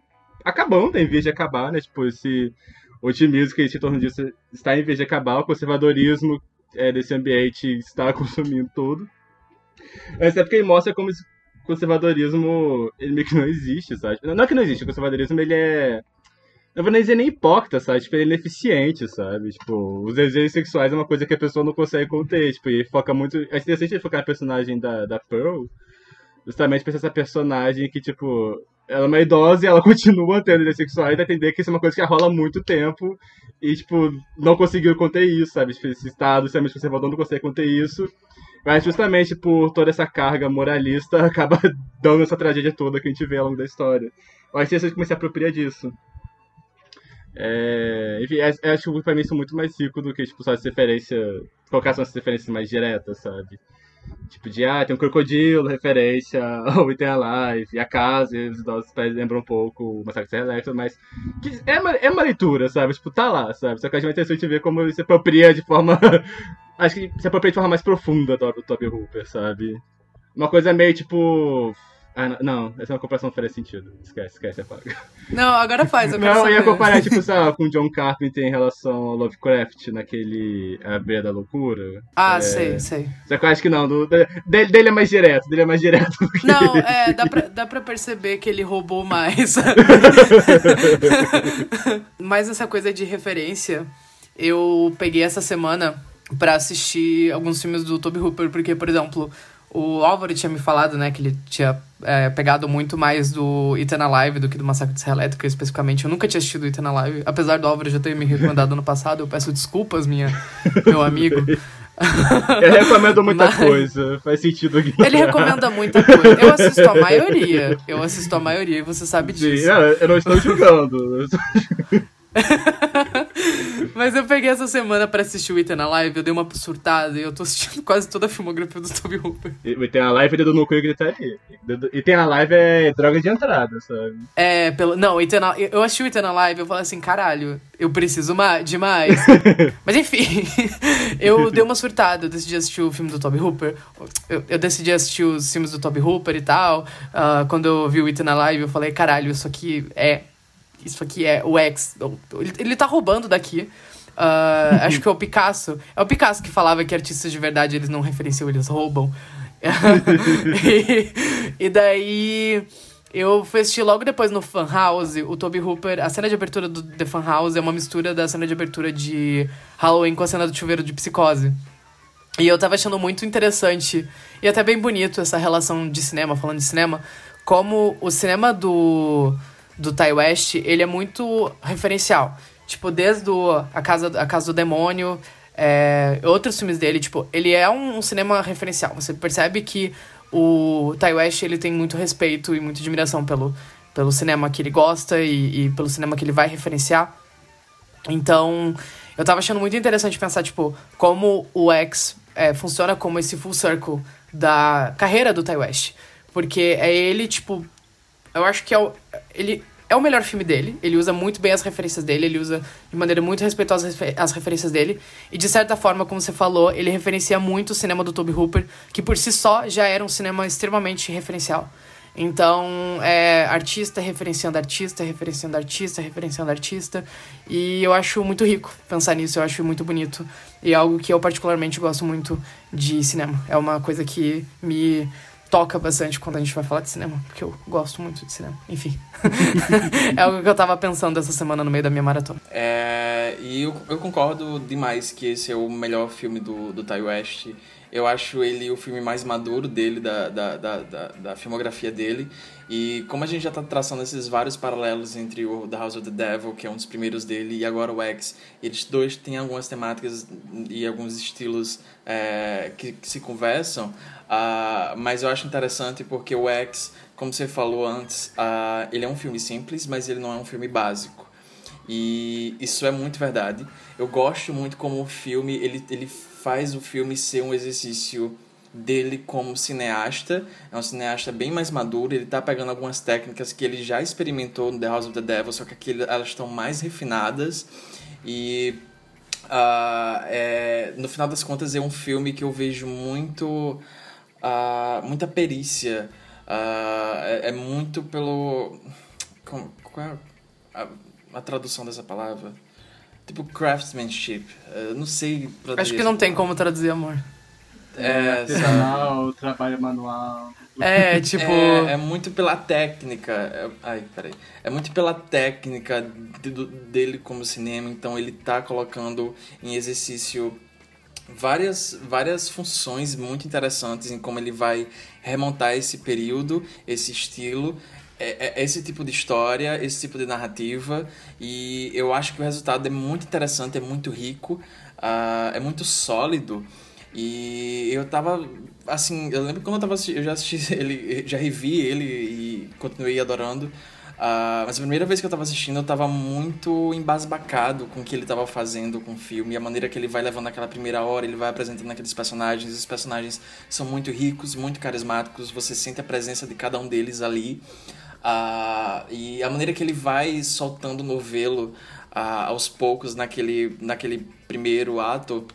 Speaker 5: acabando, em vez de acabar, né? Tipo, esse otimismo que a gente em torno disso está em vez de acabar, o conservadorismo é, desse ambiente está consumindo tudo. Mas é porque ele mostra como esse conservadorismo ele meio que não existe, sabe? Não é que não existe, o conservadorismo ele é não vou nem dizer nem hipócrita, sabe? Tipo, ele é ineficiente, sabe? Tipo, os desejos sexuais é uma coisa que a pessoa não consegue conter. Tipo, e foca muito. É interessante ele focar na personagem da, da Pearl, justamente pra essa personagem que, tipo, ela é uma idosa e ela continua tendo desejos sexuais e entender que isso é uma coisa que rola há muito tempo e, tipo, não conseguiu conter isso, sabe? Tipo, esse estado extremamente conservador não consegue conter isso. Mas justamente por toda essa carga moralista acaba dando essa tragédia toda que a gente vê ao longo da história. Eu acho você começar a apropriar disso. É, enfim, é, é, acho que pra mim isso muito mais rico do que, tipo, só as referências. Colocar só as referências mais diretas, sabe? Tipo, de, ah, tem um crocodilo, referência ao Item Alive, e a casa, e os nossos pés lembram um pouco o Massacre da Electra, mas é, uma, é uma leitura, sabe? Tipo, tá lá, sabe? Só que a gente é interessante ver como ele se apropria de forma... acho que se apropria de forma mais profunda do, do Toby Hooper, sabe? Uma coisa meio, tipo... Ah, não, essa é uma comparação que faria sentido. Esquece, esquece, apaga.
Speaker 4: Não, agora faz,
Speaker 5: Não, eu ia comparar, tipo, sei lá, com John Carpenter em relação ao Lovecraft, naquele A Beira da Loucura.
Speaker 4: Ah,
Speaker 5: É,
Speaker 4: sei, sei.
Speaker 5: Só que eu acho que não, do- dele, dele é mais direto, dele é mais direto do que...
Speaker 4: Não, é, dá pra, dá pra perceber que ele roubou mais. Mas essa coisa de referência, eu peguei essa semana pra assistir alguns filmes do Toby Hooper, porque, por exemplo, o Álvaro tinha me falado, né, que ele tinha é, pegado muito mais do Ethan Alive do que do Massacre de Serra Elétrica, especificamente. Eu nunca tinha assistido o Ethan Alive, apesar do Álvaro já ter me recomendado no passado, eu peço desculpas, minha, meu amigo.
Speaker 5: Eu recomendo muita
Speaker 4: Mas-
Speaker 5: coisa, faz sentido aqui.
Speaker 4: Ele recomenda muita coisa. Eu assisto a maioria. Eu assisto a maioria e você sabe
Speaker 5: Sim,
Speaker 4: disso.
Speaker 5: não, eu não estou julgando.
Speaker 4: Mas eu peguei essa semana pra assistir o Ethan Alive, eu dei uma surtada e eu tô assistindo quase toda a filmografia do Toby Hooper.
Speaker 5: E tem a live dedo no cu e gritaria. E tem a live é droga de entrada, sabe?
Speaker 4: É, pelo. Não, o Ethan, eu assisti o Ethan Alive e eu falei assim, caralho, eu preciso de mais. Mas enfim, eu dei uma surtada, eu decidi assistir o filme do Toby Hooper. Eu, eu decidi assistir os filmes do Toby Hooper e tal. Ah, quando eu vi o Ethan Alive, eu falei, caralho, isso aqui é. Isso aqui é o X. Ele, ele tá roubando daqui. Ah, acho que é o Picasso. É o Picasso que falava que artistas de verdade eles não referenciam, eles roubam. e, e daí eu fui assistir logo depois no Fan House, o Toby Hooper. A cena de abertura do The Fan House é uma mistura da cena de abertura de Halloween com a cena do chuveiro de psicose. E eu tava achando muito interessante e até bem bonito essa relação de cinema, falando de cinema, como o cinema do, do Ty West, ele é muito referencial. Tipo, desde o, a, casa, a Casa do Demônio, é, outros filmes dele, tipo, ele é um, um cinema referencial. Você percebe que o Ty West, ele tem muito respeito e muita admiração pelo, pelo cinema que ele gosta e, e pelo cinema que ele vai referenciar. Então, eu tava achando muito interessante pensar, tipo, como o X é, funciona como esse full circle da carreira do Ty West. Porque é ele, tipo. Eu acho que é o. Ele é o melhor filme dele. Ele usa muito bem as referências dele. Ele usa de maneira muito respeitosa as refe- as referências dele. E de certa forma, como você falou, ele referencia muito o cinema do Toby Hooper, que por si só já era um cinema extremamente referencial. Então, é artista referenciando artista, referenciando artista, referenciando artista. E eu acho muito rico pensar nisso, eu acho muito bonito. E é algo que eu particularmente gosto muito de cinema. É uma coisa que me toca bastante quando a gente vai falar de cinema, porque eu gosto muito de cinema. Enfim. é algo que eu tava pensando essa semana no meio da minha maratona.
Speaker 6: É, e eu, eu concordo demais que esse é o melhor filme do, do Ty West. Eu acho ele o filme mais maduro dele, da, da, da, da, da filmografia dele. E como a gente já tá traçando esses vários paralelos entre o The House of the Devil, que é um dos primeiros dele, e agora o X, eles dois têm algumas temáticas e alguns estilos é, que, que se conversam. Ah, mas eu acho interessante porque o X, como você falou antes, ah, ele é um filme simples, mas ele não é um filme básico. E isso é muito verdade. Eu gosto muito como o filme, ele, ele faz o filme ser um exercício dele como cineasta. É um cineasta bem mais maduro, ele tá pegando algumas técnicas que ele já experimentou no The House of the Devil, só que aqui elas estão mais refinadas. E ah, é, no final das contas é um filme que eu vejo muito ah, muita perícia Ah, é, é muito pelo como- qual é a, a tradução dessa palavra tipo craftsmanship Eu não sei
Speaker 4: Acho
Speaker 6: traduzir
Speaker 4: que não tem como traduzir amor.
Speaker 6: é, sabe?
Speaker 5: Artesanal, trabalho manual.
Speaker 4: É, tipo.
Speaker 6: É, é muito pela técnica. é- ai, peraí. É muito pela técnica de- do- dele como cinema, então ele tá colocando em exercício várias, várias funções muito interessantes em como ele vai remontar esse período, esse estilo. é- é esse tipo de história, esse tipo de narrativa, e eu acho que o resultado é muito interessante, é muito rico, ah, é muito sólido. E eu tava, assim, eu lembro quando eu tava eu já assisti ele, já revi ele e continuei adorando. Uh, mas a primeira vez que eu tava assistindo, eu tava muito embasbacado com o que ele tava fazendo com o filme, a maneira que ele vai levando aquela primeira hora, ele vai apresentando aqueles personagens, os personagens são muito ricos, muito carismáticos, você sente a presença de cada um deles ali. Uh, e a maneira que ele vai soltando o novelo uh, aos poucos naquele, naquele primeiro ato,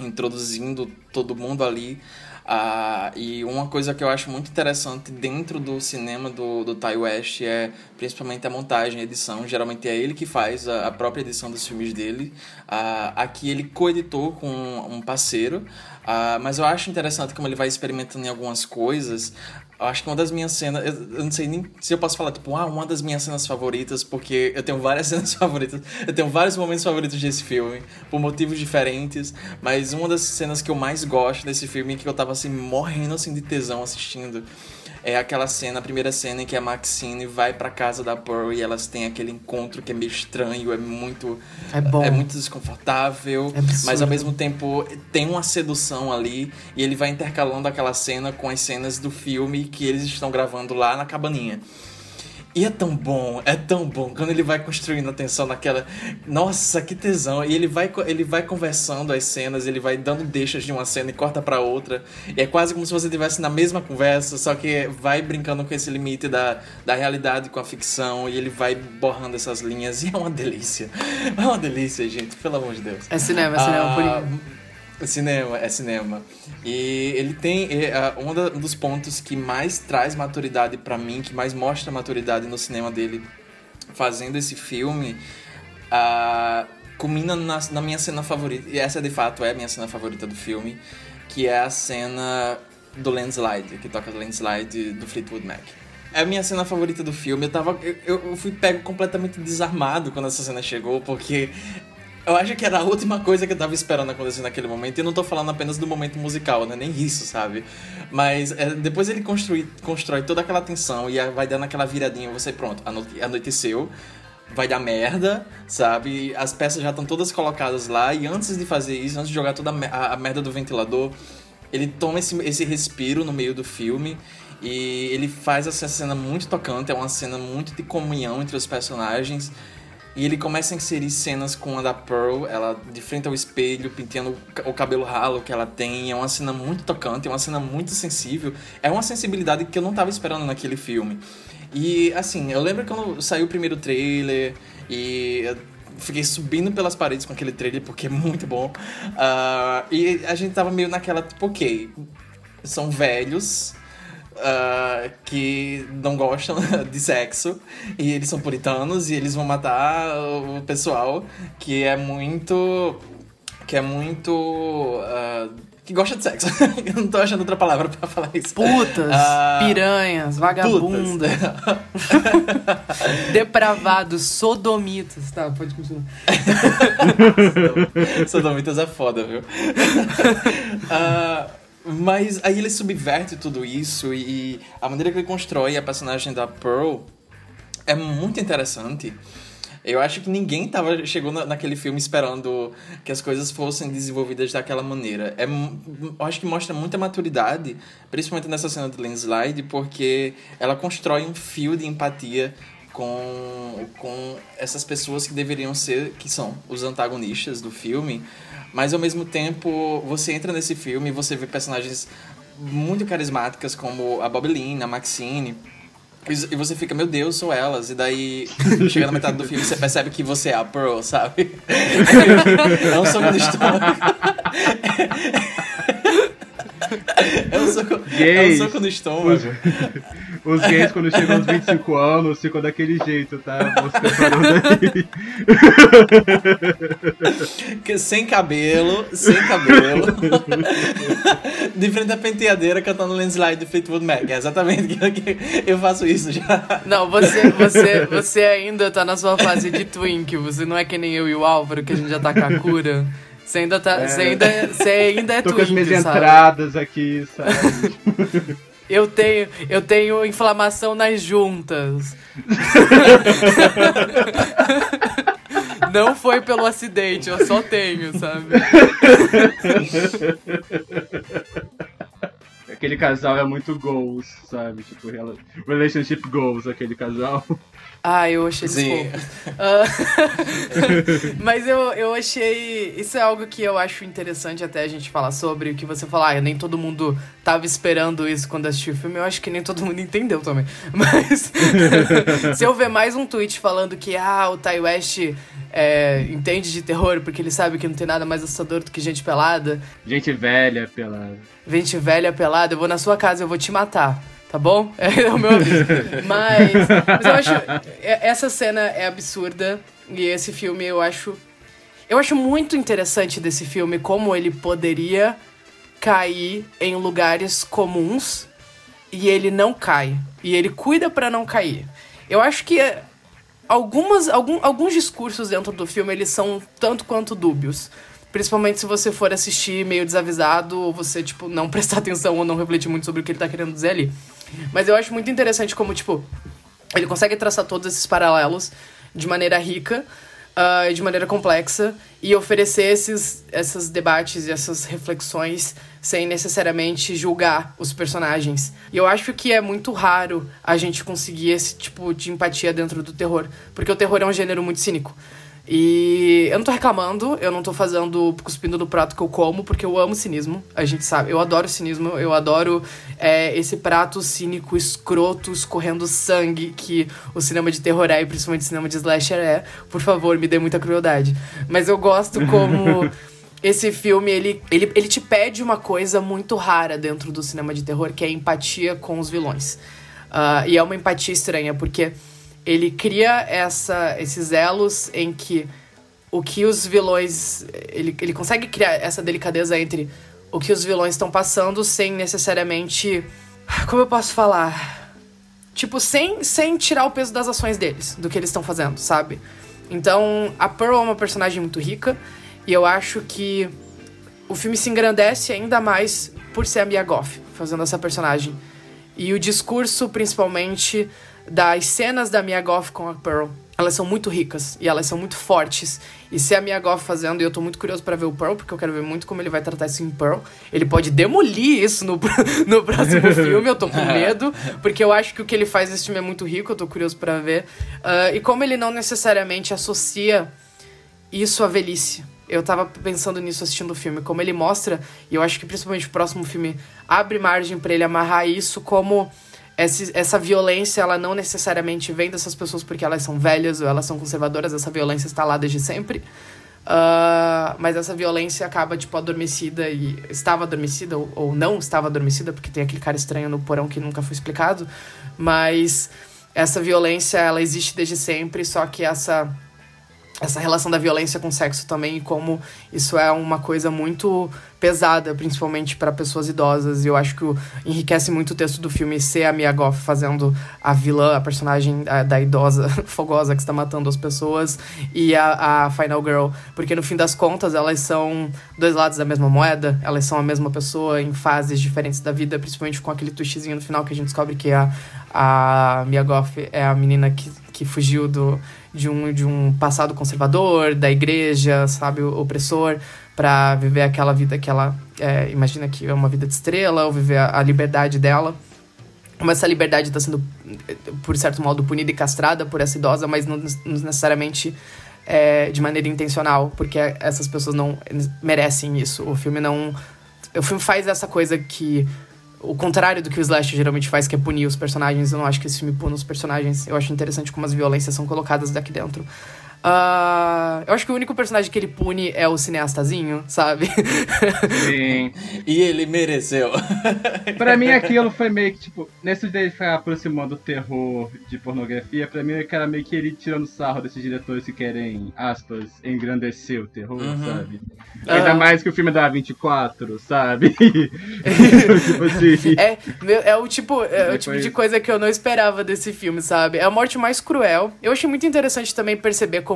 Speaker 6: introduzindo todo mundo ali. Uh, e uma coisa que eu acho muito interessante dentro do cinema do, do Ty West é principalmente a montagem, edição. Geralmente é ele que faz a, a própria edição dos filmes dele. Uh, aqui ele coeditou com um parceiro, uh, mas eu acho interessante como ele vai experimentando em algumas coisas. Acho que uma das minhas cenas. Eu não sei nem se eu posso falar, tipo, ah, uma das minhas cenas favoritas, porque eu tenho várias cenas favoritas. Eu tenho vários momentos favoritos desse filme, por motivos diferentes. Mas uma das cenas que eu mais gosto desse filme, que eu tava assim, morrendo assim de tesão assistindo, é aquela cena, a primeira cena em que a Maxine vai pra casa da Pearl e elas têm aquele encontro que é meio estranho, é muito.
Speaker 4: É bom.
Speaker 6: É muito desconfortável,
Speaker 4: É absurdo.
Speaker 6: mas ao mesmo tempo tem uma sedução ali e ele vai intercalando aquela cena com as cenas do filme que eles estão gravando lá na cabaninha. E é tão bom, é tão bom quando ele vai construindo a tensão naquela. Nossa, que tesão! E ele vai, ele vai conversando as cenas, ele vai dando deixas de uma cena e corta pra outra. E é quase como se você estivesse na mesma conversa, só que vai brincando com esse limite da, da realidade com a ficção. E ele vai borrando essas linhas. E é uma delícia. É uma delícia, gente, pelo amor de Deus.
Speaker 4: É cinema, é cinema. por
Speaker 6: Ah,
Speaker 4: isso.
Speaker 6: Cinema, é cinema. E ele tem é, um dos pontos que mais traz maturidade pra mim, que mais mostra maturidade no cinema dele fazendo esse filme, ah, culmina na, na minha cena favorita. E essa de fato é a minha cena favorita do filme, que é a cena do landslide, que toca landslide do Fleetwood Mac. É a minha cena favorita do filme. Eu tava. Eu, eu fui pego completamente desarmado quando essa cena chegou, porque eu acho que era a última coisa que eu tava esperando acontecer naquele momento. E não tô falando apenas do momento musical, né? Nem isso, sabe? Mas é, depois ele construi, constrói toda aquela tensão e vai dando aquela viradinha. Você, pronto, ano- anoiteceu. Vai dar merda, sabe? As peças já estão todas colocadas lá. E antes de fazer isso, antes de jogar toda a- a merda do ventilador, ele toma esse, esse respiro no meio do filme. E ele faz essa cena muito tocante. É uma cena muito de comunhão entre os personagens. E ele começa a inserir cenas com a da Pearl, ela de frente ao espelho, pintando o ca- o cabelo ralo que ela tem. É uma cena muito tocante, é uma cena muito sensível. É uma sensibilidade que eu não tava esperando naquele filme. E assim, eu lembro quando saiu o primeiro trailer e eu fiquei subindo pelas paredes com aquele trailer porque é muito bom. Ah, e a gente tava meio naquela, tipo, ok, são velhos ah, que não gostam de sexo e eles são puritanos e eles vão matar o pessoal que é muito que é muito ah, que gosta de sexo. Eu não tô achando outra palavra pra falar isso.
Speaker 4: Putas,
Speaker 6: Ah,
Speaker 4: piranhas, vagabundas, depravados, sodomitas. Tá, pode continuar.
Speaker 6: Sodomitas é foda, viu? Ah, mas aí ele subverte tudo isso e a maneira que ele constrói a personagem da Pearl é muito interessante. Eu acho que ninguém tava, chegou na- naquele filme esperando que as coisas fossem desenvolvidas daquela maneira. É, eu acho que mostra muita maturidade, principalmente nessa cena do landslide, porque ela constrói um fio de empatia com, com essas pessoas que deveriam ser, que são os antagonistas do filme, mas ao mesmo tempo você entra nesse filme e você vê personagens muito carismáticas como a Bobeline, a Maxine, e você fica, meu Deus, são elas. E daí, chega na metade do filme, você percebe que você é a Pearl, sabe? É um no estômago. É um soco, é um
Speaker 5: Gays.
Speaker 6: soco no estômago.
Speaker 5: Os gays, quando chegam aos 25 anos, ficam daquele jeito, tá? Você aí.
Speaker 6: Sem cabelo, sem cabelo. De frente à penteadeira cantando Landslide do Fleetwood Mac. É exatamente que que eu faço isso já.
Speaker 4: Não, você, você, você ainda tá na sua fase de twink. Você não é que nem eu e o Álvaro, que a gente já tá com a cura. Você ainda tá. Você ainda, você ainda é
Speaker 5: Tô com as minhas
Speaker 4: sabe?
Speaker 5: entradas aqui, sabe?
Speaker 4: Eu tenho, eu tenho inflamação nas juntas. Não foi pelo acidente, eu só tenho, sabe?
Speaker 5: aquele casal é muito goals, sabe? Tipo, rela- relationship goals, aquele casal.
Speaker 4: Ah, eu achei eles
Speaker 6: Sim.
Speaker 4: fofos. Ah, Mas eu, eu achei. Isso é algo que eu acho interessante até a gente falar sobre. O que você falar, ah, nem todo mundo tava esperando isso quando assistiu o filme. Eu acho que nem todo mundo entendeu também. Mas se eu ver mais um tweet falando que ah, o Ty West é, entende de terror porque ele sabe que não tem nada mais assustador do que gente pelada,
Speaker 5: Gente velha, pelada.
Speaker 4: gente velha pelada, eu vou na sua casa, eu vou te matar. Tá bom? É o meu aviso. Mas, mas eu acho. é- Essa cena é absurda. E esse filme eu acho. Eu acho muito interessante desse filme como ele poderia cair em lugares comuns e ele não cai. E ele cuida pra não cair. Eu acho que é, algumas, algum, alguns discursos dentro do filme eles são tanto quanto dúbios. Principalmente se você for assistir meio desavisado, ou você, tipo, não prestar atenção ou não refletir muito sobre o que ele tá querendo dizer ali. Mas eu acho muito interessante como, tipo, ele consegue traçar todos esses paralelos de maneira rica ah, e de maneira complexa e oferecer esses, esses debates e essas reflexões sem necessariamente julgar os personagens. E eu acho que é muito raro a gente conseguir esse tipo de empatia dentro do terror, porque o terror é um gênero muito cínico. E eu não tô reclamando, eu não tô fazendo cuspindo no prato que eu como, porque eu amo cinismo, a gente sabe. Eu adoro cinismo, eu adoro é, esse prato cínico, escroto, escorrendo sangue que o cinema de terror é, e principalmente o cinema de slasher é. Por favor, me dê muita crueldade. Mas eu gosto como esse filme, ele, ele, ele te pede uma coisa muito rara dentro do cinema de terror, que é a empatia com os vilões. Ah, e é uma empatia estranha, porque ele cria essa, esses elos em que o que os vilões. Ele, ele consegue criar essa delicadeza entre o que os vilões estão passando sem necessariamente. Como eu posso falar? Tipo, sem, sem tirar o peso das ações deles, do que eles estão fazendo, sabe? Então, a Pearl é uma personagem muito rica, e eu acho que o filme se engrandece ainda mais por ser a Mia Goff fazendo essa personagem. E o discurso, principalmente, das cenas da Mia Goff com a Pearl, elas são muito ricas e elas são muito fortes. E ser a Mia Goff fazendo, e eu tô muito curioso pra ver o Pearl, porque eu quero ver muito como ele vai tratar isso em Pearl. Ele pode demolir isso no, no próximo filme, eu tô com medo, porque eu acho que o que ele faz nesse filme é muito rico, eu tô curioso pra ver. Ah, e como ele não necessariamente associa isso à velhice. Eu tava pensando nisso assistindo o filme, como ele mostra, e eu acho que principalmente o próximo filme abre margem pra ele amarrar isso como essa, essa violência, ela não necessariamente vem dessas pessoas porque elas são velhas ou elas são conservadoras, essa violência está lá desde sempre. Ah, mas essa violência acaba, tipo, adormecida e estava adormecida ou, ou não estava adormecida, porque tem aquele cara estranho no porão que nunca foi explicado. Mas essa violência, ela existe desde sempre, só que essa essa relação da violência com o sexo também e como isso é uma coisa muito pesada, principalmente para pessoas idosas. E eu acho que enriquece muito o texto do filme ser a Mia Goff fazendo a vilã, a personagem da, da idosa fogosa que está matando as pessoas, e a, a Final Girl. Porque no fim das contas, elas são dois lados da mesma moeda, elas são a mesma pessoa em fases diferentes da vida, principalmente com aquele twistzinho no final que a gente descobre que a, a Mia Goff é a menina que, que fugiu do, de, um, de um passado conservador, da igreja, sabe, opressor, pra viver aquela vida que ela é, imagina que é uma vida de estrela, ou viver a, a liberdade dela. Como essa liberdade está sendo, por certo modo, punida e castrada por essa idosa, mas não, não necessariamente é, de maneira intencional, porque essas pessoas não merecem isso. O filme não. O filme faz essa coisa que. O contrário do que o Slash geralmente faz, que é punir os personagens. Eu não acho que esse filme pune os personagens. Eu acho interessante como as violências são colocadas daqui dentro. Ah, eu acho que o único personagem que ele pune é o cineastazinho, sabe?
Speaker 5: Sim.
Speaker 6: E ele mereceu.
Speaker 5: Pra mim aquilo foi meio que, tipo, nesse dele ficar aproximando do terror de pornografia, pra mim era meio que ele tirando sarro desses diretores que querem, aspas, engrandecer o terror,
Speaker 6: Uhum.
Speaker 5: sabe? Ainda
Speaker 4: Aham.
Speaker 5: mais que o filme da 24, sabe? tipo assim.
Speaker 4: É, meu, é o tipo, é o
Speaker 5: Foi
Speaker 4: tipo de coisa que eu não esperava desse filme, sabe? É a morte mais cruel. Eu achei muito interessante também perceber como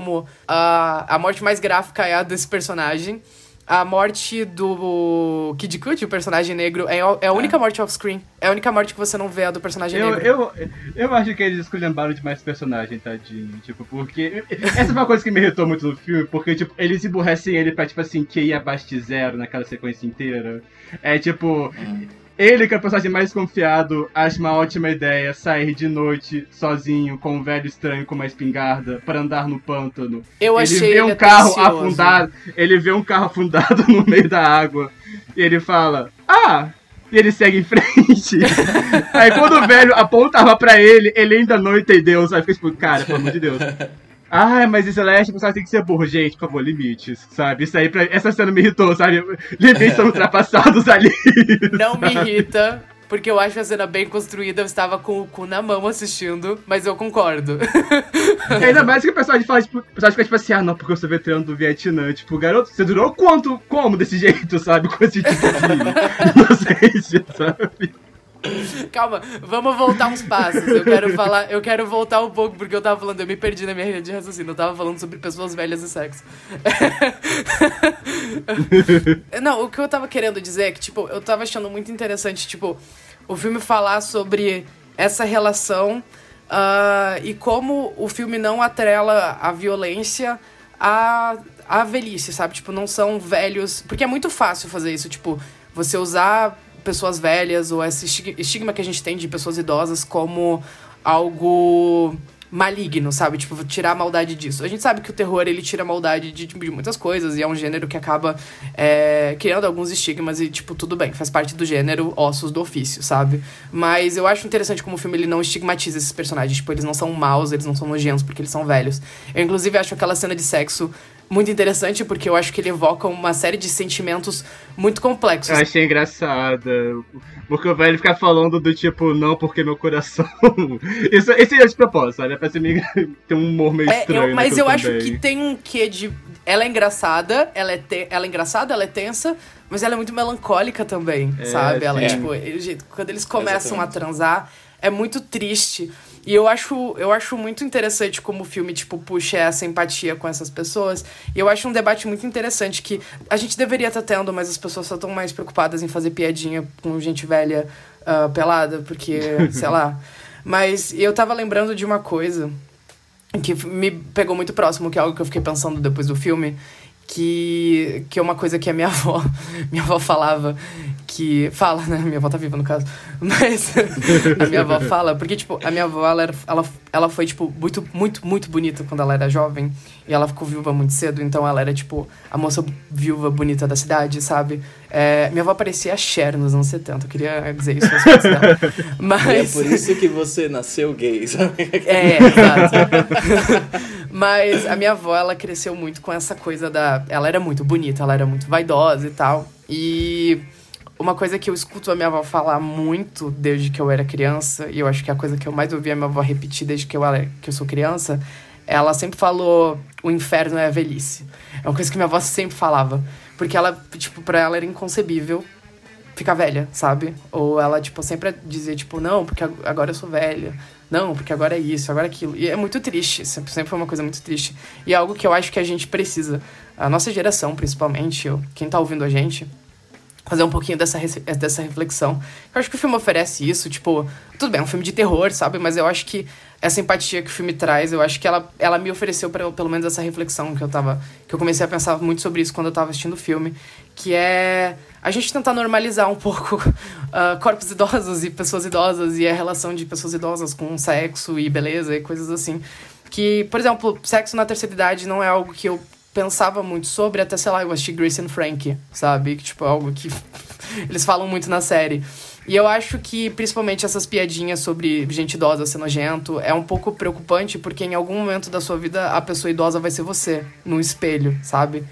Speaker 4: a, a morte mais gráfica é a desse personagem. A morte do Kid Cudi, o personagem negro, é, a- é a única morte off-screen. É a única morte que você não vê a do personagem
Speaker 5: Eu,
Speaker 4: negro.
Speaker 5: eu, eu acho que eles esculhambaram demais personagem, tadinho. Tipo, porque. Essa foi uma coisa que me irritou muito no filme, porque, tipo, eles emburrecem ele pra, tipo assim, QI abaixo de zero naquela sequência inteira. É tipo. Ele, que é o personagem mais confiado, acha uma ótima ideia sair de noite sozinho com um velho estranho com uma espingarda para andar no pântano.
Speaker 4: Eu
Speaker 5: ele
Speaker 4: achei
Speaker 5: vê um
Speaker 4: ele
Speaker 5: carro
Speaker 4: atencioso.
Speaker 5: afundado, ele vê um carro afundado no meio da água e ele fala: "Ah!" E ele segue em frente. Aí quando o velho apontava pra ele, ele ainda não entendeu, sabe? Fica tipo, cara, pelo amor de Deus. Ah, mas isso é tipo, sabe, tem que ser burro, gente, por favor, limites, sabe? Isso aí, pra... essa cena me irritou, sabe? Limites são ultrapassados ali.
Speaker 4: Não me irrita, porque eu acho a cena bem construída. Eu estava com o cu na mão assistindo, mas eu concordo.
Speaker 5: E ainda mais que o personagem fala, tipo, o personagem fica tipo assim, ah, não, porque eu sou veterano do Vietnã. Tipo, garoto, você durou quanto, como desse jeito, sabe? Com esse tipo de inocência, sabe?
Speaker 4: Calma, vamos voltar uns passos. Eu quero falar, eu quero voltar um pouco, porque eu tava falando, eu me perdi na minha rede de raciocínio. Eu tava falando sobre pessoas velhas e sexo. Não, o que eu tava querendo dizer é que, tipo, eu tava achando muito interessante, tipo, o filme falar sobre essa relação ah, e como o filme não atrela a violência à, à velhice, sabe? Tipo, não são velhos. Porque é muito fácil fazer isso, tipo, você usar pessoas velhas ou esse estig- estigma que a gente tem de pessoas idosas como algo maligno, sabe? Tipo, tirar a maldade disso. A gente sabe que o terror, ele tira a maldade de, de muitas coisas e é um gênero que acaba é, criando alguns estigmas e, tipo, tudo bem, faz parte do gênero ossos do ofício, sabe? Mas eu acho interessante como o filme, ele não estigmatiza esses personagens. Tipo, eles não são maus, eles não são nojentos porque eles são velhos. Eu, inclusive, acho aquela cena de sexo muito interessante porque eu acho que ele evoca uma série de sentimentos muito complexos.
Speaker 5: Eu achei engraçada. Porque o velho fica falando do tipo, não, porque meu coração. Isso, esse é de propósito, sabe? É pra ser meio. tem um humor meio
Speaker 4: É,
Speaker 5: estranho.
Speaker 4: eu- mas eu acho que tem um quê de. Ela é engraçada, ela é, te... ela é engraçada, ela é tensa, mas ela é muito melancólica também, sabe? Ela,
Speaker 6: sim.
Speaker 4: tipo, ele- quando eles começam a
Speaker 6: Exatamente.
Speaker 4: transar, é muito triste. E eu acho, eu acho muito interessante como o filme, tipo, puxa essa empatia com essas pessoas. E eu acho um debate muito interessante que a gente deveria estar tendo, mas as pessoas só estão mais preocupadas em fazer piadinha com gente velha ah, pelada, porque, sei lá. Mas eu tava lembrando de uma coisa que me pegou muito próximo, que é algo que eu fiquei pensando depois do filme, que, que é uma coisa que a minha avó, minha avó falava, que fala, né? Minha avó tá viva no caso, mas a minha avó fala, porque tipo, a minha avó ela, ela, ela foi tipo muito muito muito bonita quando ela era jovem e ela ficou viúva muito cedo, então ela era tipo a moça viúva bonita da cidade, sabe? É, minha avó parecia a Cher nos anos 70, eu queria dizer isso dela.
Speaker 6: E é
Speaker 4: Mas
Speaker 6: por isso que você nasceu gay, sabe?
Speaker 4: é, exato. Mas a minha avó, ela cresceu muito com essa coisa da. Ela era muito bonita, ela era muito vaidosa e tal. E uma coisa que eu escuto a minha avó falar muito desde que eu era criança, e eu acho que é a coisa que eu mais ouvi a minha avó repetir desde que eu, era, que eu sou criança, ela sempre falou: o inferno é a velhice. É uma coisa que minha avó sempre falava. Porque ela, tipo, pra ela era inconcebível ficar velha, sabe? Ou ela, tipo, sempre dizia, tipo, não, porque ag- agora eu sou velha. Não, porque agora é isso, agora é aquilo. E é muito triste, sempre, sempre foi uma coisa muito triste. E é algo que eu acho que a gente precisa, a nossa geração, principalmente, eu, quem tá ouvindo a gente, fazer um pouquinho dessa, dessa reflexão. Eu acho que o filme oferece isso, tipo, tudo bem, é um filme de terror, sabe? Mas eu acho que essa empatia que o filme traz, eu acho que ela, ela me ofereceu pra, pelo menos essa reflexão que eu tava. que eu comecei a pensar muito sobre isso quando eu tava assistindo o filme, que é a gente tentar normalizar um pouco ah, corpos idosos e pessoas idosas e a relação de pessoas idosas com sexo e beleza e coisas assim. Que, por exemplo, sexo na terceira idade não é algo que eu pensava muito sobre, até, sei lá, eu assisti Grace and Frank, sabe? Que, tipo, é algo que eles falam muito na série. E eu acho que, principalmente, essas piadinhas sobre gente idosa ser nojento é um pouco preocupante, porque em algum momento da sua vida a pessoa idosa vai ser você, no espelho, sabe?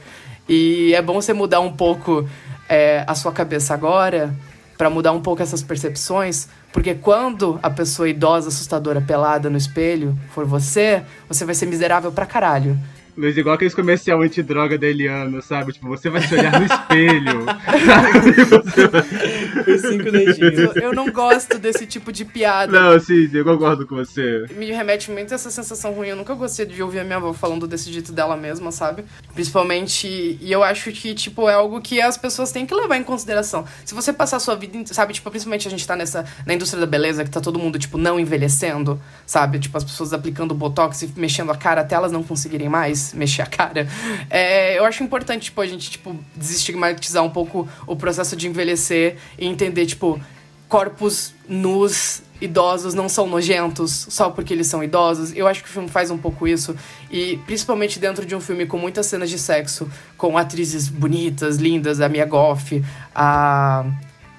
Speaker 4: E é bom você mudar um pouco é, a sua cabeça agora, pra mudar um pouco essas percepções, porque quando a pessoa idosa, assustadora, pelada no espelho for você, você vai ser miserável pra caralho.
Speaker 5: Luiz, igual aqueles comercial antidroga da Eliana, sabe? Tipo, você vai se olhar no espelho.
Speaker 6: Os cinco dedinhos.
Speaker 4: Eu, eu não gosto desse tipo de piada.
Speaker 5: Não, sim, eu concordo com você.
Speaker 4: me remete muito a essa sensação ruim. Eu nunca gostei de ouvir a minha avó falando desse jeito dela mesma, sabe? Principalmente. E eu acho que, tipo, é algo que as pessoas têm que levar em consideração. Se você passar a sua vida, sabe? Tipo, principalmente a gente tá nessa. Na indústria da beleza, que tá todo mundo, tipo, não envelhecendo, sabe? Tipo, as pessoas aplicando botox e mexendo a cara até elas não conseguirem mais mexer a cara. É, eu acho importante, tipo, a gente, tipo, desestigmatizar um pouco o processo de envelhecer e entender, tipo. corpos nus idosos não são nojentos só porque eles são idosos. Eu acho que o filme faz um pouco isso. E principalmente dentro de um filme com muitas cenas de sexo, com atrizes bonitas, lindas, a Mia Goff, a.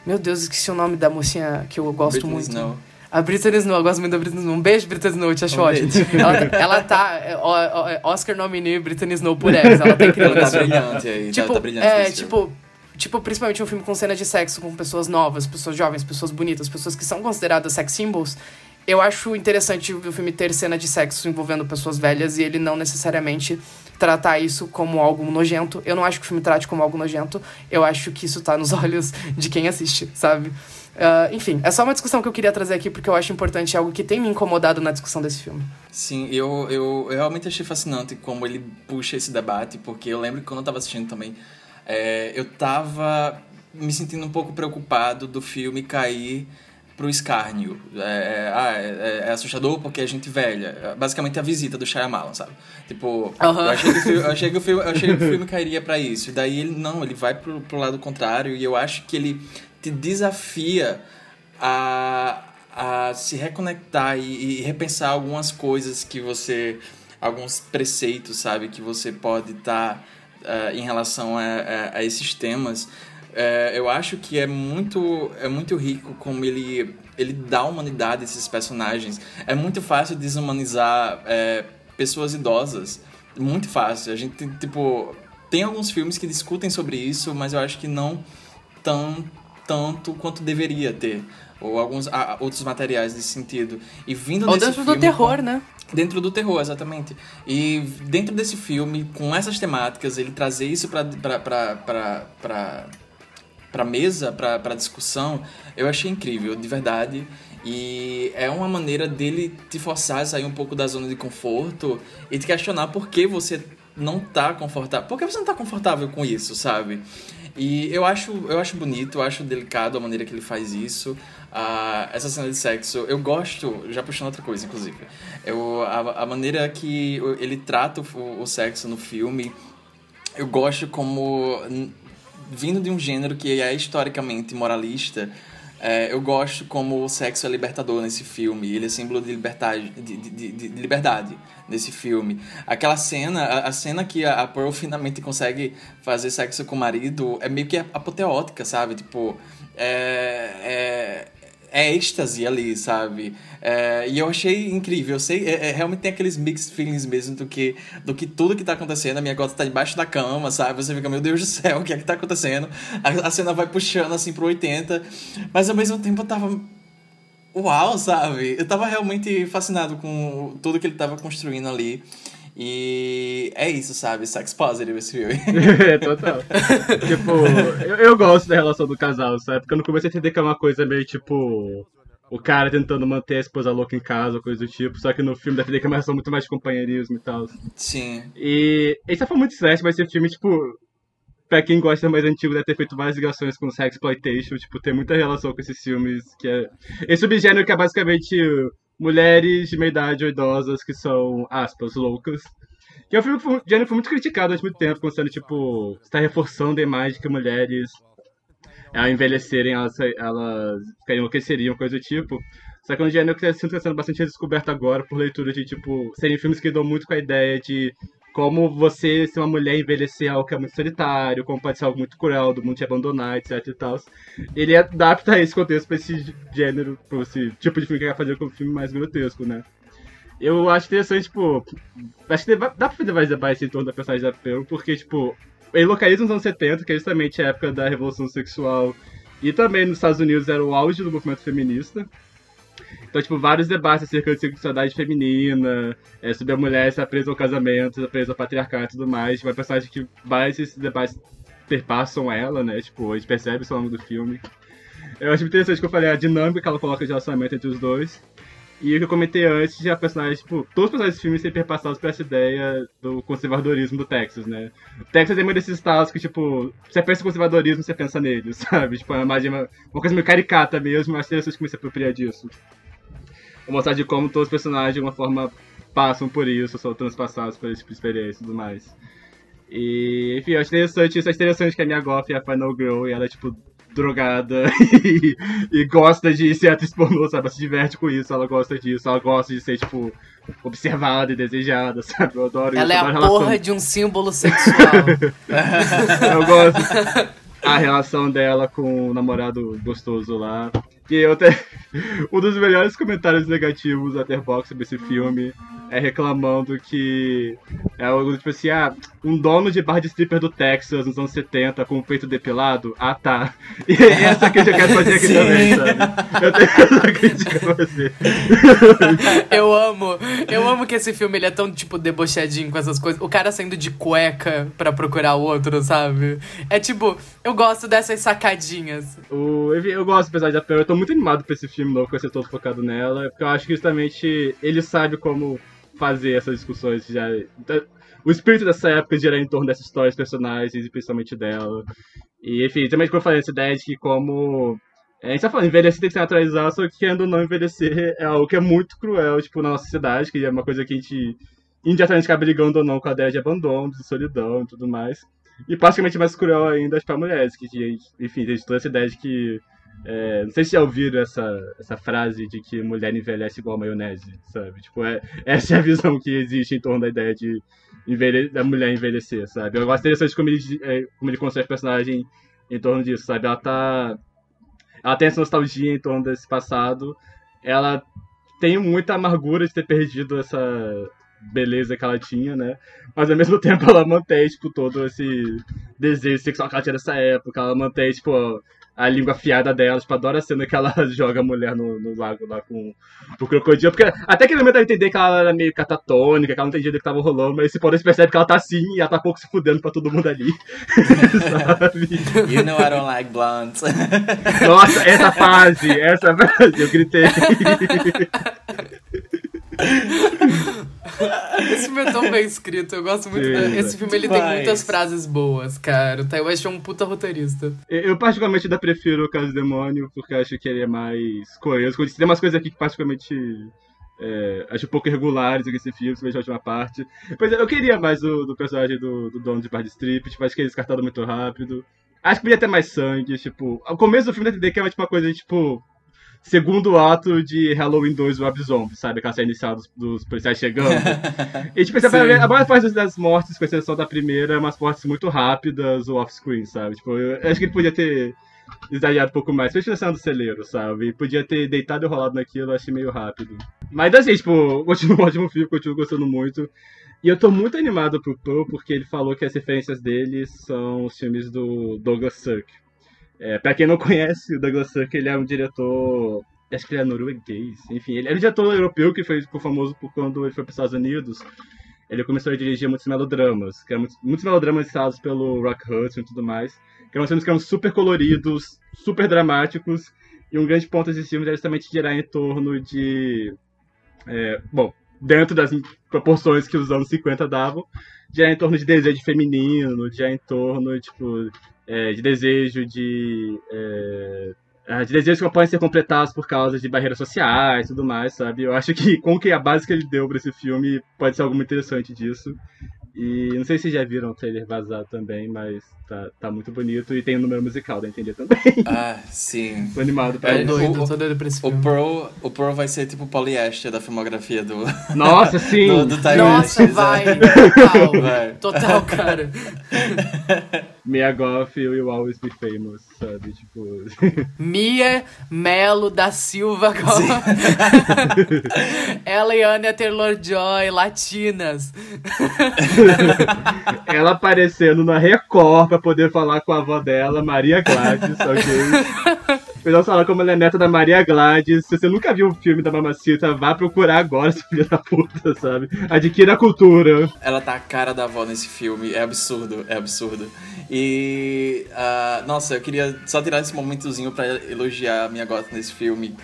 Speaker 4: Meu Deus, esqueci o nome da mocinha que eu gosto
Speaker 6: Britney
Speaker 4: muito.
Speaker 6: Snow.
Speaker 4: A Britney Snow, eu gosto muito da Britney Snow. Um beijo, Britney Snow, eu te acho
Speaker 6: Um
Speaker 4: ótimo. Ela, ela tá. é, ó, ó, Oscar nominee Britney Snow por Eggs. Ela tá incrível
Speaker 6: Ela tá brilhante aí, tá-
Speaker 4: Tipo,
Speaker 6: tá brilhante
Speaker 4: é, tipo, tipo, principalmente um filme com cena de sexo com pessoas novas, pessoas jovens, pessoas bonitas, pessoas que são consideradas sex symbols. Eu acho interessante o filme ter cena de sexo envolvendo pessoas velhas e ele não necessariamente tratar isso como algo nojento. Eu não acho que o filme trate como algo nojento. Eu acho que isso tá nos olhos de quem assiste, sabe? Ah, enfim, é só uma discussão que eu queria trazer aqui porque eu acho importante, é algo que tem me incomodado na discussão desse filme.
Speaker 6: Sim, eu, eu, eu realmente achei fascinante como ele puxa esse debate, porque eu lembro que quando eu tava assistindo também, é, eu tava me sentindo um pouco preocupado do filme cair pro escárnio. É, é, ah, é, é assustador porque é gente velha. É Basicamente a visita do Shyamalan, sabe? Tipo, eu, achei que o filme, eu achei que o filme, eu achei que o filme cairia pra isso. E daí ele, não, ele vai pro, pro lado contrário e eu acho que ele te desafia a, a se reconectar e, e repensar algumas coisas que você. alguns preceitos, sabe, que você pode estar em relação a, a, a esses temas. É, eu acho que é muito, é muito rico como ele, ele dá humanidade a esses personagens. É muito fácil desumanizar é, pessoas idosas. Muito fácil. A gente, tipo, tem alguns filmes que discutem sobre isso, mas eu acho que não tão tanto quanto deveria ter. Ou alguns ah, outros materiais nesse sentido. E vindo
Speaker 4: Ou dentro do
Speaker 6: filme
Speaker 4: terror,
Speaker 6: com-
Speaker 4: né?
Speaker 6: Dentro do terror, exatamente. E dentro desse filme, com essas temáticas, ele trazer isso pra, pra, pra, pra, pra, pra mesa, pra, pra discussão, eu achei incrível, de verdade. E é uma maneira dele te forçar a sair um pouco da zona de conforto e te questionar por que você não tá confortável. Por que você não tá confortável com isso, sabe? E eu acho, eu acho bonito, eu acho delicado a maneira que ele faz isso. Ah, essa cena de sexo, eu gosto, já puxando outra coisa, inclusive. Eu, a, a maneira que ele trata o, o sexo no filme, eu gosto como, vindo de um gênero que é historicamente moralista, é, eu gosto como o sexo é libertador nesse filme. Ele é símbolo de liberdade, de, de, de- de liberdade nesse filme. Aquela cena, a, a cena que a, a Pearl finalmente consegue fazer sexo com o marido é meio que apoteótica, sabe? Tipo, é, é, é êxtase ali, sabe? É, e eu achei incrível. Eu sei, é, é, realmente tem aqueles mixed feelings mesmo do que, do que tudo que tá acontecendo. A minha gota tá debaixo da cama, sabe? Você fica, meu Deus do céu, o que é que tá acontecendo? A, a cena vai puxando assim pro 80, mas ao mesmo tempo eu tava. Uau, sabe? Eu tava realmente fascinado com tudo que ele tava construindo ali. E é isso, sabe? Sex positive esse filme.
Speaker 5: É, Total. tipo, eu, eu gosto da relação do casal, sabe? Porque eu não comecei a entender que é uma coisa meio tipo. O cara tentando manter a esposa louca em casa, coisa do tipo. Só que no filme pra entender que é uma relação muito mais de companheirismo e tal.
Speaker 6: Sim.
Speaker 5: E esse foi muito certo, mas esse filme, tipo. Pra quem gosta mais antigo, deve ter feito várias ligações com sex exploitation, tipo, tem muita relação com esses filmes, que é... Esse subgênero que é basicamente mulheres de meia idade ou idosas que são, aspas, loucas. Que é um filme que foi, foi muito criticado durante muito tempo, como sendo, tipo, está reforçando a imagem que mulheres, ao envelhecerem, elas, elas enlouqueceriam, coisa do tipo. Só que é um gênero que está sendo bastante redescoberto agora por leitura de, tipo, serem filmes que dão muito com a ideia de como você ser uma mulher envelhecer algo que é muito solitário, como pode ser algo muito cruel, do mundo te abandonar, etc e tal. Ele adapta esse contexto pra esse gênero, pra esse tipo de filme que quer fazer com um filme mais grotesco, né? Eu acho interessante, tipo. Acho que dá pra fazer mais debates em torno da personagem da Pearl, porque, tipo, ele localiza nos anos 70, que é justamente a época da Revolução Sexual, e também nos Estados Unidos era o auge do movimento feminista. Então, tipo, vários debates acerca de sexualidade feminina, é, sobre a mulher estar presa ao casamento, estar presa ao patriarcado e tudo mais. Tipo, uma personagem que vários desses debates perpassam ela, né? Tipo, a gente percebe isso ao longo do filme. Eu acho interessante que eu falei a dinâmica que ela coloca de relacionamento entre os dois. E o que eu comentei antes de a personagem, tipo, todos os personagens do filme serem perpassados por essa ideia do conservadorismo do Texas, né? O Texas é um desses estados que, tipo, você pensa em conservadorismo, você pensa nele, sabe? Tipo, é uma, uma, coisa meio caricata mesmo, mas interessante como se apropria disso. Vou mostrar de como todos os personagens, de alguma forma, passam por isso, são transpassados por esse tipo de experiência e tudo mais. E, enfim, eu acho interessante isso. É interessante que a minha Goff é a Final Girl e ela é, tipo, drogada e, e gosta de ser atriz pornô, sabe? Ela se diverte com isso, ela gosta disso, ela gosta de ser, tipo, observada e desejada, sabe? Eu adoro
Speaker 4: Ela é
Speaker 5: isso. eu
Speaker 4: a
Speaker 5: adoro
Speaker 4: porra
Speaker 5: relação-
Speaker 4: de um símbolo sexual.
Speaker 5: Eu gosto a relação dela com o namorado gostoso lá. E eu até. Um dos melhores comentários negativos da Letterboxd sobre esse filme é reclamando que é algo tipo assim, ah, um dono de bar de stripper do Texas nos anos 70 com o peito depilado? Ah tá. E essa que eu quero fazer aqui
Speaker 6: Sim.
Speaker 5: também, sabe? Eu tenho essa crítica pra você.
Speaker 4: eu amo. Eu amo que esse filme ele é tão, tipo, debochadinho com essas coisas. O cara saindo de cueca pra procurar o outro, sabe? É tipo, eu gosto dessas sacadinhas.
Speaker 5: O, eu, eu gosto, apesar de Apple, eu tô muito animado pra esse filme novo, que vai ser todo focado nela, porque eu acho que justamente ele sabe como fazer essas discussões já. da- O espírito dessa época girar em torno dessas histórias, personagens, e principalmente dela. E, enfim, também como eu falei, essa ideia de que como. é, A gente tá falando, envelhecer tem que se naturalizar, só que querendo ou não envelhecer é algo que é muito cruel, tipo, na nossa sociedade, que é uma coisa que a gente indiretamente acaba brigando ou não com a ideia de abandono, de solidão e tudo mais. E praticamente mais cruel ainda para mulheres, que, enfim, tem toda essa ideia de que. É, não sei se já ouviram essa, essa frase de que mulher envelhece igual maionese, sabe? Tipo, é, essa é a visão que existe em torno da ideia de da mulher envelhecer, sabe? Eu gosto interessante como ele, é, como ele constrói o personagem em torno disso, sabe? Ela tá. Ela tem essa nostalgia em torno desse passado. Ela tem muita amargura de ter perdido essa beleza que ela tinha, né? Mas ao mesmo tempo ela mantém, tipo, todo esse desejo sexual que ela tinha nessa época. Ela mantém, tipo, a língua afiada dela. Tipo, adoro a cena que ela joga a mulher no, no lago lá com o crocodilo. Porque até aquele momento ela entender que ela era meio catatônica, que ela não entendia do que tava rolando, mas esse poder percebe que ela tá assim e ela tá pouco se fudendo pra todo mundo ali. Sabe?
Speaker 6: You know I don't like blondes.
Speaker 5: Nossa, essa fase, essa fase, eu gritei.
Speaker 4: Esse filme é tão bem escrito, eu gosto muito.
Speaker 5: Sim,
Speaker 4: da- Esse filme ele tem muitas frases boas, cara. O Ty West é um puta roteirista.
Speaker 5: Eu, particularmente ainda prefiro o Caso do Demônio, porque eu acho que ele é mais coeso. Tem umas coisas aqui que particularmente é, acho um pouco irregulares nesse filme, principalmente a última parte. Pois é, eu queria mais do, do personagem do, do dono de bar de strip, tipo, acho que ele é descartado muito rápido. Acho que podia ter mais sangue, tipo... Ao começo do filme dá a entender que é tipo, uma coisa, tipo... Segundo ato de Halloween 2 Rob Zombie, sabe? Aquela cena inicial dos, dos policiais chegando. E tipo, você ver, a maior parte das mortes, com exceção da primeira, é umas mortes muito rápidas ou off-screen, sabe? Tipo, eu acho que ele podia ter exagerado um pouco mais, especialmente na cena do celeiro, sabe? E podia ter deitado e rolado naquilo, eu achei meio rápido. Mas assim, tipo, continua um ótimo filme, continuo gostando muito. E eu tô muito animado pro Pearl, porque ele falou que as referências dele são os filmes do Douglas Sirk. É, pra quem não conhece, o Douglas Sirk, ele é um diretor acho que ele é norueguês, enfim, ele era um diretor europeu que foi, ficou famoso por quando ele foi para os Estados Unidos. Ele começou a dirigir muitos melodramas, que eram muitos, muitos melodramas citados pelo Rock Hudson e tudo mais, que eram filmes que eram super coloridos, super dramáticos, e um grande ponto desses filmes era justamente girar em torno de. É, bom, dentro das proporções que os anos 50 davam, girar em torno de desejo feminino, girar em torno, tipo, é, de desejo de. É, ah, de desejos que podem ser completados por causa de barreiras sociais e tudo mais, sabe? Eu acho que com que a base que ele deu pra esse filme pode ser algo muito interessante disso. E não sei se vocês já viram o trailer vazado também, mas tá, tá muito bonito e tem o número musical da entender também.
Speaker 6: Ah, sim.
Speaker 5: Tô animado pra
Speaker 6: É,
Speaker 5: isso.
Speaker 4: Doido,
Speaker 6: o-
Speaker 4: tô doido pra esse
Speaker 6: O. Pearl, o Pearl vai ser tipo o polyester da filmografia do,
Speaker 5: Nossa, sim!
Speaker 6: do, do
Speaker 4: Nossa,
Speaker 6: West,
Speaker 4: vai!
Speaker 6: sabe?
Speaker 4: Total,
Speaker 6: Vai.
Speaker 4: total, cara.
Speaker 5: Mia Goth will always be famous, sabe? Tipo.
Speaker 4: Mia Melo da Silva. Ela e Anya Taylor-Joy, latinas.
Speaker 5: ela aparecendo na Record pra poder falar com a avó dela, Maria Gladys, ok? Eles falar como ela é neta da Maria Gladys. Se você nunca viu o filme da Mamacita, vá procurar agora, seu filho da puta, sabe? Adquira a cultura.
Speaker 6: Ela tá a cara da avó nesse filme. É absurdo, é absurdo. E. ah, nossa, eu queria só tirar esse momentozinho pra elogiar a minha gota nesse filme.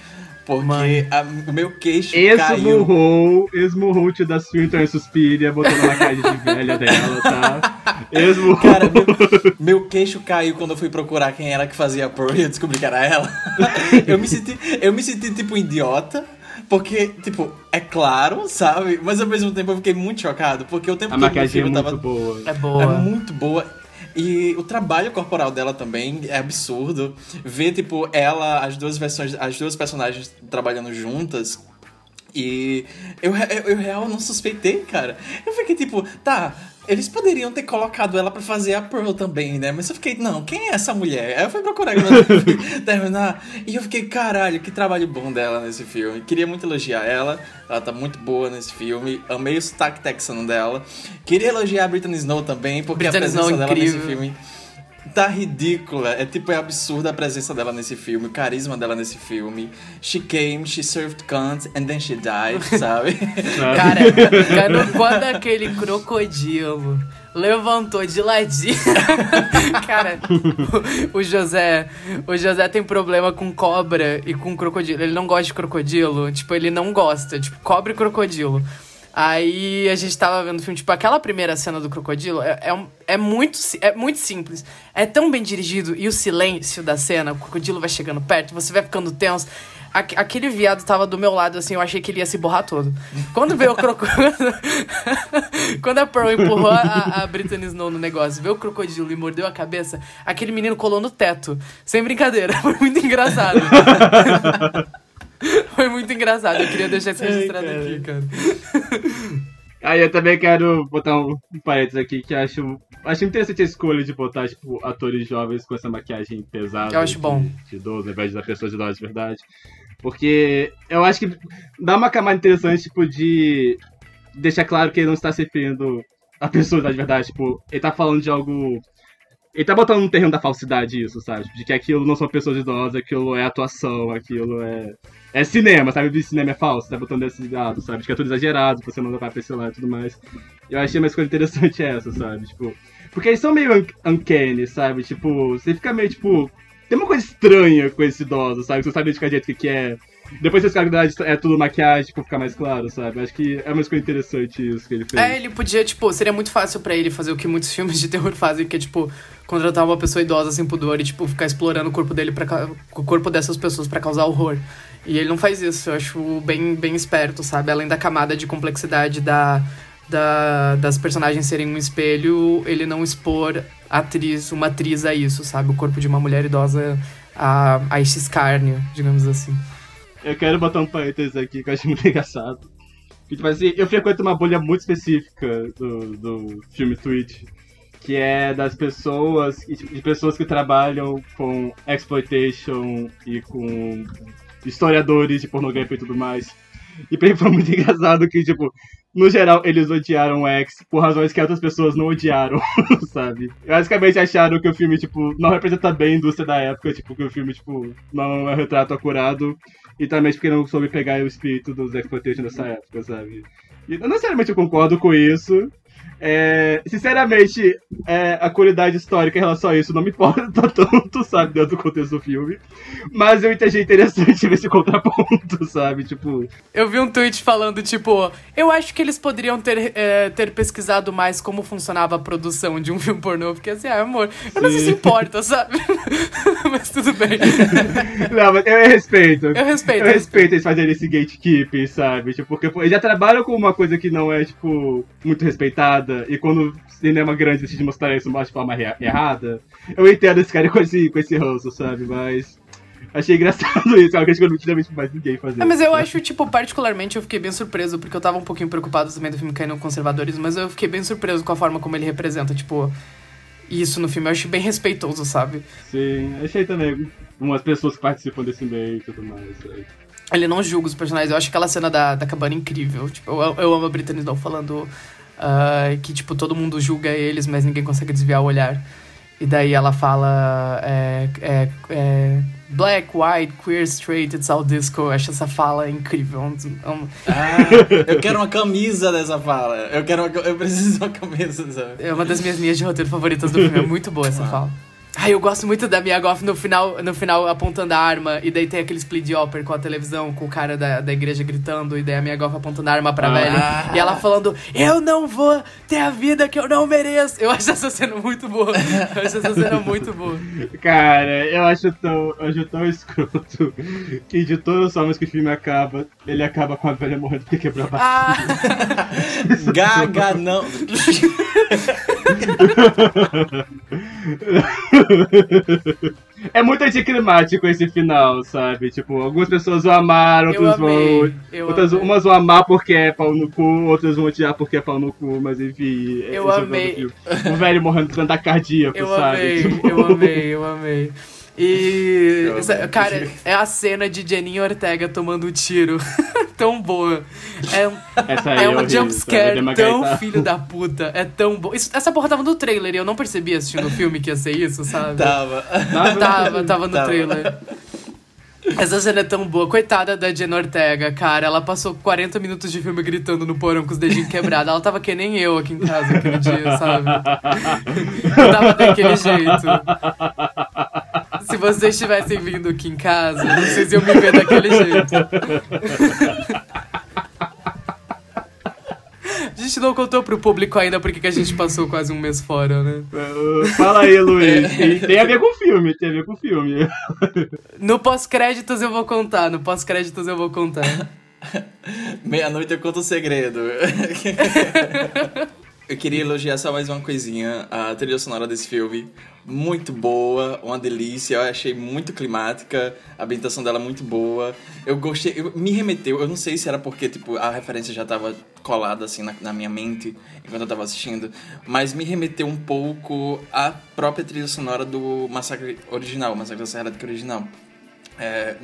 Speaker 6: Porque a- o meu queixo caiu.
Speaker 5: Esmurrou, esmurrou o tio da Swinton em Suspiria, botando na cara de velha dela, tá? Esmurrou.
Speaker 6: Cara, meu, meu queixo caiu quando eu fui procurar quem era que fazia a Pearl e eu descobri que era ela. Eu me senti, eu me senti tipo um idiota. Porque, tipo, é claro, sabe? Mas ao mesmo tempo eu fiquei muito chocado. Porque o tempo
Speaker 5: a
Speaker 6: todo
Speaker 5: maquiagem é muito
Speaker 6: tava.
Speaker 5: boa.
Speaker 4: É boa.
Speaker 6: É muito boa. E o trabalho corporal dela também é absurdo. Ver, tipo, ela, as duas versões, as duas personagens trabalhando juntas. E eu, eu, eu real não suspeitei, cara. Eu fiquei tipo, tá, eles poderiam ter colocado ela pra fazer a Pearl também, né? Mas eu fiquei, não, quem é essa mulher? Aí eu fui procurar terminar. E eu fiquei, caralho, que trabalho bom dela nesse filme. Queria muito elogiar ela. Ela tá muito boa nesse filme. Amei o sotaque texano dela. Queria elogiar a Britney Snow também, porque
Speaker 4: Britney
Speaker 6: a presença
Speaker 4: Snow
Speaker 6: dela
Speaker 4: incrível.
Speaker 6: nesse filme tá ridícula. É tipo, é absurda a presença dela nesse filme, o carisma dela nesse filme. She came, she served cunt, and then she died, sabe?
Speaker 4: Cara, quando, quando aquele crocodilo levantou de ladinho. Cara, o, o José. O José tem problema com cobra e com crocodilo. Ele não gosta de crocodilo. Tipo, ele não gosta. Tipo, cobra e crocodilo. Aí a gente tava vendo o filme, tipo, aquela primeira cena do crocodilo é, é, é muito, é muito simples. É tão bem dirigido e o silêncio da cena, o crocodilo vai chegando perto, você vai ficando tenso. Aque- aquele viado tava do meu lado, assim, eu achei que ele ia se borrar todo. Quando veio o crocodilo. Quando a Pearl empurrou a, a Britney Snow no negócio, veio o crocodilo e mordeu a cabeça, aquele menino colou no teto. Sem brincadeira, foi muito engraçado. Foi muito engraçado, eu queria deixar isso registrado aqui, cara.
Speaker 5: Aí eu também quero botar um, um parênteses aqui que acho, acho interessante a escolha de botar, tipo, atores jovens com essa maquiagem pesada.
Speaker 4: Eu acho
Speaker 5: de,
Speaker 4: bom.
Speaker 5: De idoso, ao invés da pessoas idosas de verdade. Porque eu acho que dá uma camada interessante, tipo, de deixar claro que ele não está se referindo a pessoas de verdade. Tipo, ele tá falando de algo. Ele tá botando no terreno da falsidade isso, sabe? De que aquilo não são pessoas idosas, aquilo é atuação, aquilo é. É cinema, sabe? O cinema é falso, tá botando esse lado, sabe? De que é tudo exagerado, você não vai pra esse lado e tudo mais. Eu achei uma escolha interessante essa, sabe? Tipo. Porque eles são meio un uncanny, sabe? Tipo, você fica meio, tipo. Tem uma coisa estranha com esse idoso, sabe? Você sabe jeito o que, que é. Depois você descobre que é tudo maquiagem, tipo, ficar mais claro, sabe? Acho que é uma escolha interessante isso que ele fez.
Speaker 4: É, ele podia, tipo, seria muito fácil pra ele fazer o que muitos filmes de terror fazem, que é, tipo, contratar uma pessoa idosa sem pudor e, tipo, ficar explorando o corpo dele, pra, ca- o corpo dessas pessoas pra causar horror. E ele não faz isso, eu acho bem, bem esperto, sabe? Além da camada de complexidade da, da, das personagens serem um espelho, ele não expor atriz, uma atriz a isso, sabe? O corpo de uma mulher idosa a, a esse escárnio, digamos assim.
Speaker 5: Eu quero botar um parênteses aqui que eu acho muito engraçado. Que, tipo assim, eu frequento uma bolha muito específica do, do filme Twitch, que é das pessoas, de pessoas que trabalham com exploitation e com historiadores de pornografia e tudo mais. E pra mim foi muito engraçado que, tipo, no geral, eles odiaram o X por razões que outras pessoas não odiaram, sabe? Basicamente acharam que o filme, tipo, não representa bem a indústria da época, tipo, que o filme, tipo, não é um retrato acurado. E também porque não soube pegar o espírito dos exploitation dessa época, sabe? E não necessariamente eu concordo com isso. É, sinceramente, é, a qualidade histórica em relação a isso não me importa tanto, sabe, dentro do contexto do filme. Mas eu entendi interessante ver esse contraponto, sabe? Tipo,
Speaker 4: Eu vi um tweet falando, tipo, eu acho que eles poderiam ter, é, ter pesquisado mais como funcionava a produção de um filme pornô, porque assim, ah, amor, eu não sei se
Speaker 5: Sim.
Speaker 4: importa, sabe? Mas tudo bem.
Speaker 5: Não, mas eu respeito.
Speaker 4: Eu respeito,
Speaker 5: Eu respeito eles fazerem esse gatekeeping, sabe? Tipo, porque eles já trabalham com uma coisa que não é, tipo, muito respeitada. E quando o cinema grande decide mostrar isso de forma errada, eu entendo esse cara com esse, com esse ranço, sabe? Mas. Achei engraçado isso, é uma coisa que eu não tinha visto mais ninguém fazer.
Speaker 4: É, mas eu acho, tipo, particularmente eu fiquei bem surpreso, porque eu tava um pouquinho preocupado também do filme cair no conservadorismo, mas eu fiquei bem surpreso com a forma como ele representa, tipo, isso no filme. Eu acho bem respeitoso, sabe?
Speaker 5: Sim, achei também umas pessoas que participam desse meio e tudo mais. sabe?
Speaker 4: Ele não julga os personagens. Eu acho aquela cena da, da cabana incrível. Tipo, eu, eu amo a Britney Snow falando ah, que, tipo, todo mundo julga eles, mas ninguém consegue desviar o olhar. E daí ela fala é, é, é, black, white, queer, straight, it's all disco. Eu acho essa fala incrível. Um- um-
Speaker 6: Ah, eu quero uma camisa dessa fala. Eu quero uma, eu preciso de uma camisa dessa.
Speaker 4: É uma das minhas linhas de roteiro favoritas do filme. É muito boa essa fala. Ah, eu gosto muito da Mia Goff no final, no final apontando a arma, e daí tem aquele split opera com a televisão, com o cara da, da igreja gritando, e daí a Mia Goff apontando a arma pra
Speaker 5: Ah.
Speaker 4: velha, e ela falando, eu não vou ter a vida que eu não mereço. Eu acho essa cena muito boa. Eu acho essa cena muito boa.
Speaker 5: Cara, eu acho tão, eu acho tão escroto que de todas as formas que o filme acaba, ele acaba com a velha morrendo porque quebrou a barriga.
Speaker 4: Ah,
Speaker 6: Gaga não.
Speaker 5: É muito anticlimático esse final, sabe? Tipo, algumas pessoas vão amar,
Speaker 4: Eu
Speaker 5: outras vão.
Speaker 4: eu
Speaker 5: outras,
Speaker 4: amei.
Speaker 5: umas vão amar porque é pau no cu, outras vão odiar porque é pau no cu, mas enfim.
Speaker 4: Eu
Speaker 5: é o
Speaker 4: amei.
Speaker 5: O velho morrendo de tanta cardíaco,
Speaker 4: Eu
Speaker 5: sabe?
Speaker 4: amei,
Speaker 5: Tipo,
Speaker 4: eu amei, eu amei. E, essa- cara, é a cena de Jenny Ortega tomando um tiro. tão boa. É,
Speaker 5: Essa
Speaker 4: é
Speaker 5: é
Speaker 4: um jumpscare tão
Speaker 5: Gaetano.
Speaker 4: filho da puta. É tão bom. Isso- essa porra tava no trailer e eu não percebi assistindo o filme que ia ser isso, sabe?
Speaker 6: Tava.
Speaker 4: Tava, tava no
Speaker 6: Tava.
Speaker 4: trailer. Essa cena é tão boa. Coitada da Jenna Ortega, cara. Ela passou 40 minutos de filme gritando no porão com os dedinhos quebrados. Ela tava que nem eu aqui em casa aquele dia, sabe? Eu tava daquele jeito. Se vocês tivessem vindo aqui em casa, vocês iam me ver daquele jeito. A gente não contou pro público ainda porque que a gente passou quase um mês fora, né?
Speaker 5: Uh, Fala aí, Luiz. Tem, tem a ver com o filme, tem a ver com o filme.
Speaker 4: No pós-créditos eu vou contar, no pós-créditos eu vou contar.
Speaker 6: Meia-noite eu conto o segredo. eu queria elogiar só mais uma coisinha. A trilha sonora desse filme, muito boa, uma delícia. Eu achei muito climática, a ambientação dela muito boa. Eu gostei, eu- me remeteu, eu não sei se era porque tipo, a referência já tava colada assim na, na minha mente enquanto eu tava assistindo, mas me remeteu um pouco à própria trilha sonora do Massacre original, Massacre da Serra Elétrica original. É,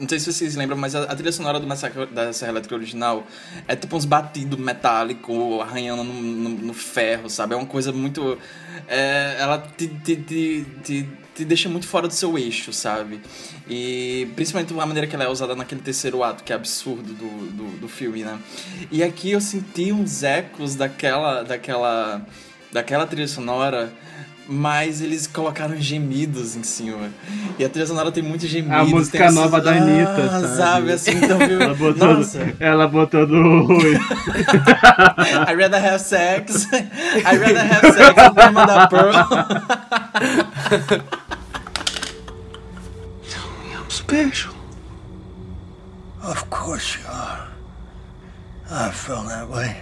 Speaker 6: não sei se vocês lembram, mas a, a trilha sonora do Massacre da Serra Elétrica original é tipo uns batidos metálicos arranhando no, no- no ferro, sabe? É uma coisa muito. é, ela te, te, te, te, te deixa muito fora do seu eixo, sabe? E principalmente a maneira que ela é usada naquele terceiro ato, que é absurdo do, do, do filme, né? E aqui eu senti uns ecos daquela, daquela, daquela trilha sonora mas eles colocaram gemidos em cima. E a trilha sonora tem muitos gemidos.
Speaker 5: A música
Speaker 6: esses-
Speaker 5: nova da Anitta,
Speaker 6: Ah,
Speaker 5: sabe?
Speaker 6: sabe? Assim, então, viu?
Speaker 5: Ela botou,
Speaker 6: Nossa.
Speaker 5: ela botou do.
Speaker 6: I rather have sex. I rather have sex. O tema da Pearl.
Speaker 9: I'm special. Of course you are. I felt that way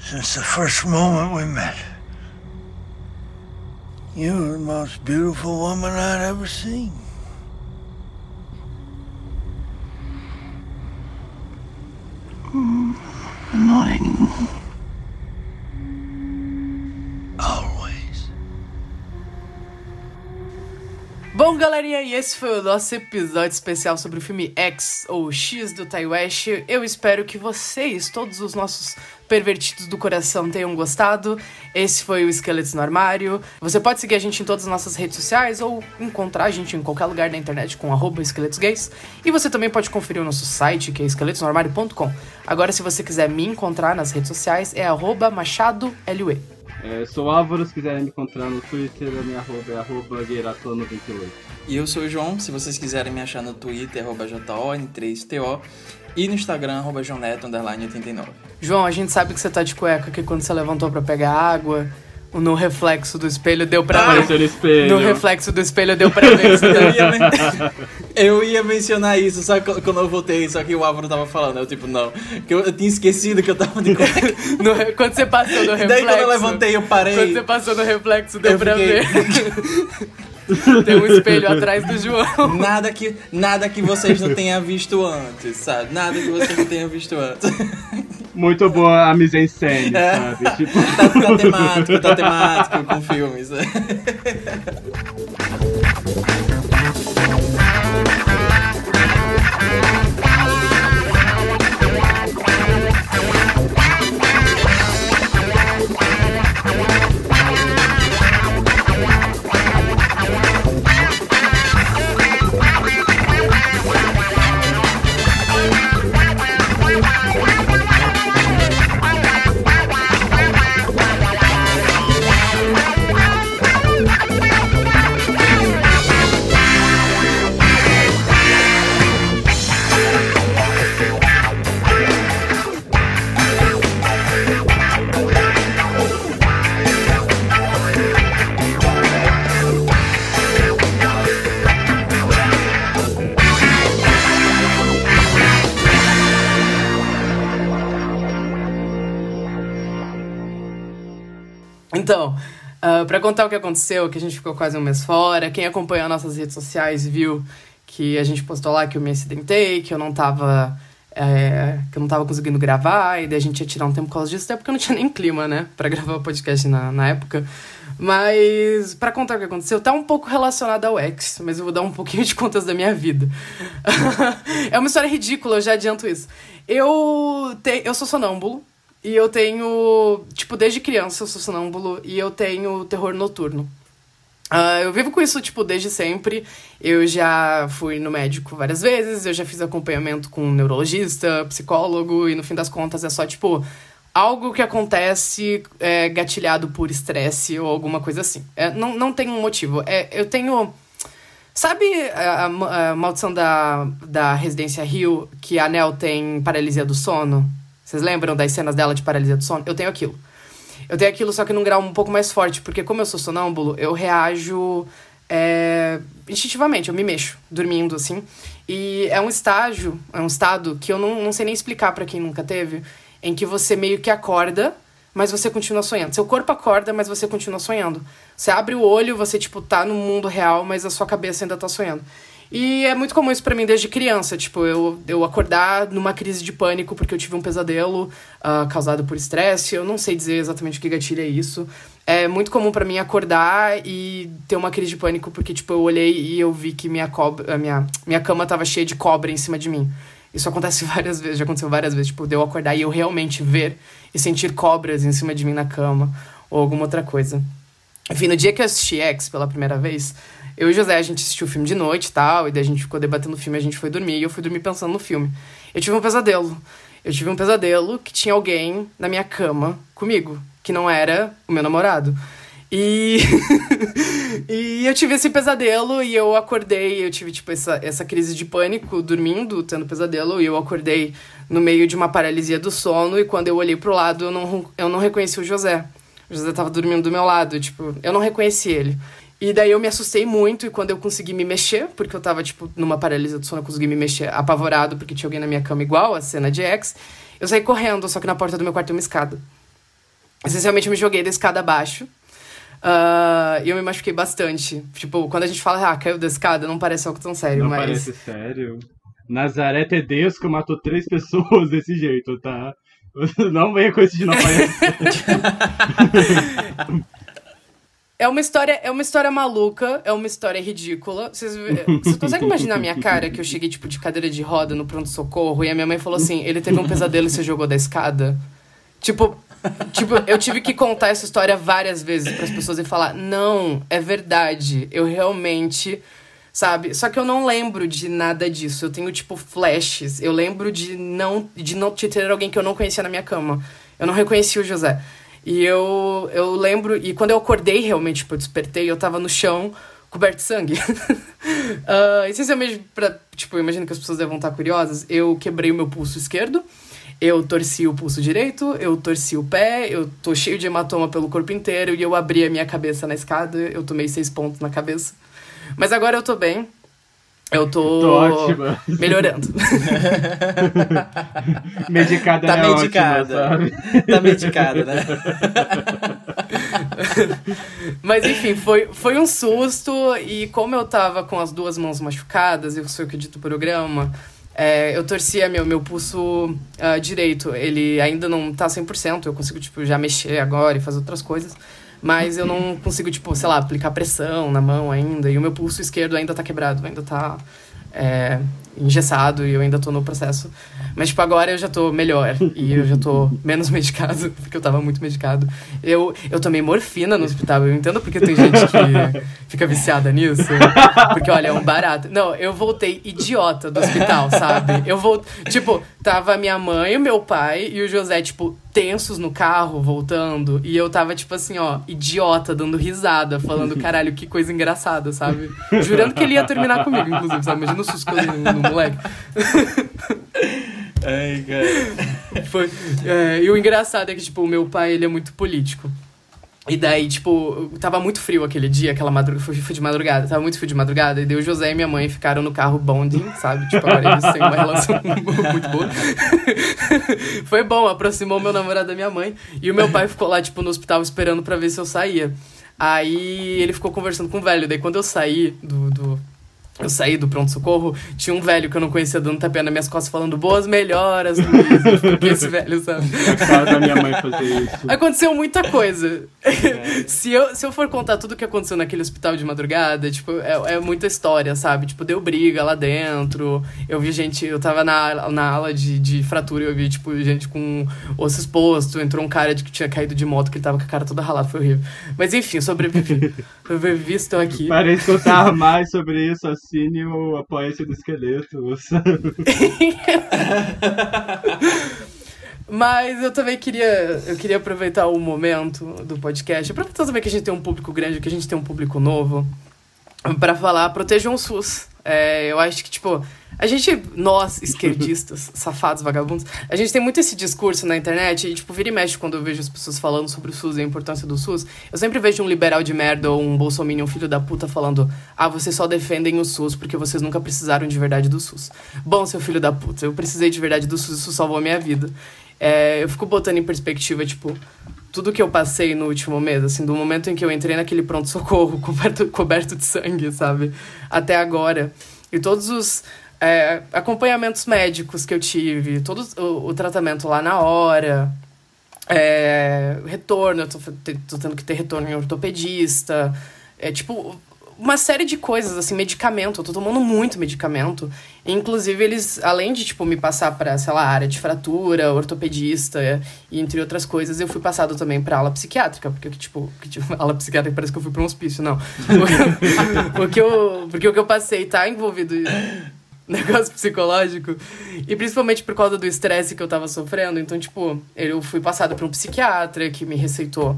Speaker 9: since the first moment we met. You were the most beautiful woman I'd ever seen. Mm, Not anymore. Always.
Speaker 4: Bom, galerinha, e esse foi o nosso episódio especial sobre o filme X, ou X do Tai West. Eu espero que vocês, todos os nossos pervertidos do coração, tenham gostado. Esse foi o Esqueletos no Armário. Você pode seguir a gente em todas as nossas redes sociais ou encontrar a gente em qualquer lugar da internet com arroba esqueletos gays. E você também pode conferir o nosso site, que é esqueletosnoarmário.com. Agora, se você quiser me encontrar nas redes sociais, é arroba machadolue.
Speaker 5: É, sou Álvaro, se quiserem me encontrar no Twitter, a minha arroba é arroba gueiratono28.
Speaker 6: E eu sou o João. Se vocês quiserem me achar no Twitter, arroba JON3TO. E no Instagram, arroba Joneto, underline 89.
Speaker 4: João, a gente sabe que você tá de cueca, que quando você levantou pra pegar água, o no reflexo do espelho deu pra ver.
Speaker 5: No espelho.
Speaker 4: No reflexo do espelho deu pra ver
Speaker 6: Eu ia, men- eu ia mencionar isso, só que quando eu voltei, só que o Álvaro tava falando. Eu, tipo, não. Que eu, eu tinha esquecido que eu tava de cueca.
Speaker 4: no Quando você passou no reflexo...
Speaker 6: Daí quando eu levantei, eu parei.
Speaker 4: Quando você passou no reflexo, deu
Speaker 6: Eu
Speaker 4: pra
Speaker 6: fiquei-
Speaker 4: ver. Tem um espelho atrás do João.
Speaker 6: Nada que, nada que vocês não tenham visto antes, sabe? Nada que vocês não tenham visto antes.
Speaker 5: Muito boa a mise en scène,
Speaker 6: É.
Speaker 5: sabe? Tipo,
Speaker 6: Tá, tá temático, tá temático com filmes.
Speaker 4: Então, uh, para contar o que aconteceu, que a gente ficou quase um mês fora, quem acompanhou nossas redes sociais viu que a gente postou lá que eu me acidentei, que eu não tava. É, que eu não tava conseguindo gravar, e daí a gente ia tirar um tempo por causa disso, até porque eu não tinha nem clima, né, pra gravar o podcast na, na época. Mas, para contar o que aconteceu, tá um pouco relacionado ao ex, mas eu vou dar um pouquinho de contas da minha vida. é uma história ridícula, eu já adianto isso. Eu, te, eu sou sonâmbulo, e eu tenho, tipo, desde criança eu sou sonâmbulo, e eu tenho terror noturno. Uh, eu vivo com isso, tipo, desde sempre. Eu já fui no médico várias vezes, eu já fiz acompanhamento com neurologista, psicólogo, e no fim das contas é só, tipo, algo que acontece é, gatilhado por estresse ou alguma coisa assim. É, não, não tem um motivo. É, eu tenho. Sabe a, a, a, maldição da, da Residência Rio, que a Nel tem paralisia do sono? Vocês lembram das cenas dela de paralisia do sono? Eu tenho aquilo. Eu tenho aquilo só que num grau um pouco mais forte, porque como eu sou sonâmbulo, eu reajo é, instintivamente, eu me mexo, dormindo, assim. E é um estágio, é um estado que eu não, não sei nem explicar para quem nunca teve, em que você meio que acorda, mas você continua sonhando. Seu corpo acorda, mas você continua sonhando. Você abre o olho, você, tipo, tá no mundo real, mas a sua cabeça ainda tá sonhando. E é muito comum isso pra mim desde criança, tipo, eu, eu acordar numa crise de pânico porque eu tive um pesadelo uh, causado por estresse, eu não sei dizer exatamente o que gatilha isso. É muito comum para mim acordar e ter uma crise de pânico porque, tipo, eu olhei e eu vi que minha, cobra, minha, minha cama tava cheia de cobra em cima de mim. Isso acontece várias vezes, já aconteceu várias vezes, tipo, de eu acordar e eu realmente ver e sentir cobras em cima de mim na cama ou alguma outra coisa. Enfim, no dia que eu assisti X pela primeira vez, eu e o José, a gente assistiu o filme de noite e tal, e daí a gente ficou debatendo o filme, a gente foi dormir, e eu fui dormir pensando no filme. Eu tive um pesadelo. Eu tive um pesadelo que tinha alguém na minha cama comigo, que não era o meu namorado. E, e eu tive esse pesadelo e eu acordei, eu tive, tipo, essa, essa crise de pânico dormindo, tendo pesadelo, e eu acordei no meio de uma paralisia do sono, e quando eu olhei pro lado, eu não, eu não reconheci o José. O José tava dormindo do meu lado, tipo, eu não reconheci ele. E daí eu me assustei muito e quando eu consegui me mexer, porque eu tava, tipo, numa paralisia do sono, eu consegui me mexer apavorado porque tinha alguém na minha cama igual, a cena de X, eu saí correndo, só que na porta do meu quarto tem uma escada. Essencialmente eu me joguei da escada abaixo. Uh, e eu me machuquei bastante. Tipo, quando a gente fala, ah, caiu da escada, não parece algo tão sério,
Speaker 5: não
Speaker 4: mas.
Speaker 5: parece sério. Nazaré Tedesco matou três pessoas desse jeito, tá? Não venha com esse de não parece.
Speaker 4: É uma história, é uma história maluca, é uma história ridícula. Vocês, vocês conseguem imaginar a minha cara que eu cheguei tipo de cadeira de roda no pronto socorro e a minha mãe falou assim: "Ele teve um pesadelo e se jogou da escada?" Tipo, tipo, eu tive que contar essa história várias vezes para as pessoas e falar: "Não, é verdade. Eu realmente sabe? Só que eu não lembro de nada disso. Eu tenho tipo flashes. Eu lembro de não de não ter alguém que eu não conhecia na minha cama. Eu não reconheci o José. E eu, eu lembro, e quando eu acordei realmente, tipo, eu despertei, eu tava no chão coberto de sangue. uh, essencialmente, pra, tipo, imagino que as pessoas devem estar curiosas, eu quebrei o meu pulso esquerdo, eu torci o pulso direito, eu torci o pé, eu tô cheio de hematoma pelo corpo inteiro e eu abri a minha cabeça na escada, eu tomei seis pontos na cabeça. Mas agora eu tô bem, eu tô, tô ótima. melhorando.
Speaker 5: medicada
Speaker 6: tá
Speaker 5: é
Speaker 6: medicada.
Speaker 5: Ótima,
Speaker 6: tá medicada, né?
Speaker 4: Mas enfim, foi, foi um susto e como eu tava com as duas mãos machucadas, eu sou que edito o programa, é, eu torcia meu, meu pulso uh, direito. Ele ainda não tá 100%, eu consigo tipo, já mexer agora e fazer outras coisas. Mas eu não consigo, tipo, sei lá, aplicar pressão na mão ainda. E o meu pulso esquerdo ainda tá quebrado, ainda tá é, engessado e eu ainda tô no processo. Mas, tipo, agora eu já tô melhor e eu já tô menos medicado, porque eu tava muito medicado. Eu, eu tomei morfina no hospital, eu entendo porque tem gente que fica viciada nisso. Porque, olha, é um barato. Não, eu voltei idiota do hospital, sabe? Eu vou. Tipo, tava minha mãe, o meu pai e o José, tipo, tensos no carro, voltando. E eu tava, tipo assim, ó, idiota, dando risada, falando, caralho, que coisa engraçada, sabe? Jurando que ele ia terminar comigo, inclusive, sabe? Imagina o susto que eu dei no, no moleque.
Speaker 6: Ai, cara.
Speaker 4: Foi, é, e o engraçado é que, tipo, o meu pai, ele é muito político. E daí, tipo, tava muito frio aquele dia, aquela madrugada, fui de madrugada, tava muito frio de madrugada, e daí o José e minha mãe ficaram no carro bonding, sabe? Tipo, agora eles têm uma relação muito boa. Foi bom, aproximou meu namorado da minha mãe, e o meu pai ficou lá, tipo, no hospital esperando pra ver se eu saía. Aí ele ficou conversando com o velho, daí quando eu saí do, do eu saí do pronto-socorro, tinha um velho que eu não conhecia dando tapinha nas minhas costas falando boas melhoras, Luiz. Porque esse velho, sabe?
Speaker 5: cara da minha mãe fazer isso.
Speaker 4: Aconteceu muita coisa. É. se, eu, se eu for contar tudo o que aconteceu naquele hospital de madrugada, tipo, é, é muita história, sabe? Tipo, deu briga lá dentro. Eu vi gente, eu tava na, na ala de, de fratura e eu vi, tipo, gente com osso exposto. Entrou um cara de, que tinha caído de moto, que ele tava com a cara toda ralada, foi horrível. Mas enfim, sobrevivi. sobrevivi, estou aqui.
Speaker 5: Para escutar mais sobre isso, assim assine o Apoia-se do Esqueleto, sabe?
Speaker 4: Mas eu também queria, eu queria aproveitar o momento do podcast, aproveitar também que a gente tem um público grande, que a gente tem um público novo, para falar, protejam o SUS. É, eu acho que, tipo, a gente, nós, esquerdistas, safados, vagabundos, a gente tem muito esse discurso na internet e, tipo, vira e mexe quando eu vejo as pessoas falando sobre o SUS e a importância do SUS. Eu sempre vejo um liberal de merda ou um bolsominion filho da puta falando ah, vocês só defendem o SUS porque vocês nunca precisaram de verdade do SUS. Bom, seu filho da puta, eu precisei de verdade do SUS, isso salvou a minha vida. É, eu fico botando em perspectiva, tipo, tudo que eu passei no último mês, assim, do momento em que eu entrei naquele pronto-socorro coberto, coberto de sangue, sabe? Até agora. E todos os é, acompanhamentos médicos que eu tive, todo o, o tratamento lá na hora, é, retorno, eu tô, tô, tendo que ter retorno em ortopedista, é tipo uma série de coisas, assim, medicamento, eu tô tomando muito medicamento. Inclusive, eles, além de, tipo, me passar pra, sei lá, área de fratura, ortopedista, e entre outras coisas, eu fui passado também pra ala psiquiátrica, porque, tipo, que, tipo ala psiquiátrica parece que eu fui pra um hospício, não. porque, eu, porque o que eu passei tá envolvido negócio psicológico. E principalmente por causa do estresse que eu tava sofrendo. Então, tipo, eu fui passada por um psiquiatra que me receitou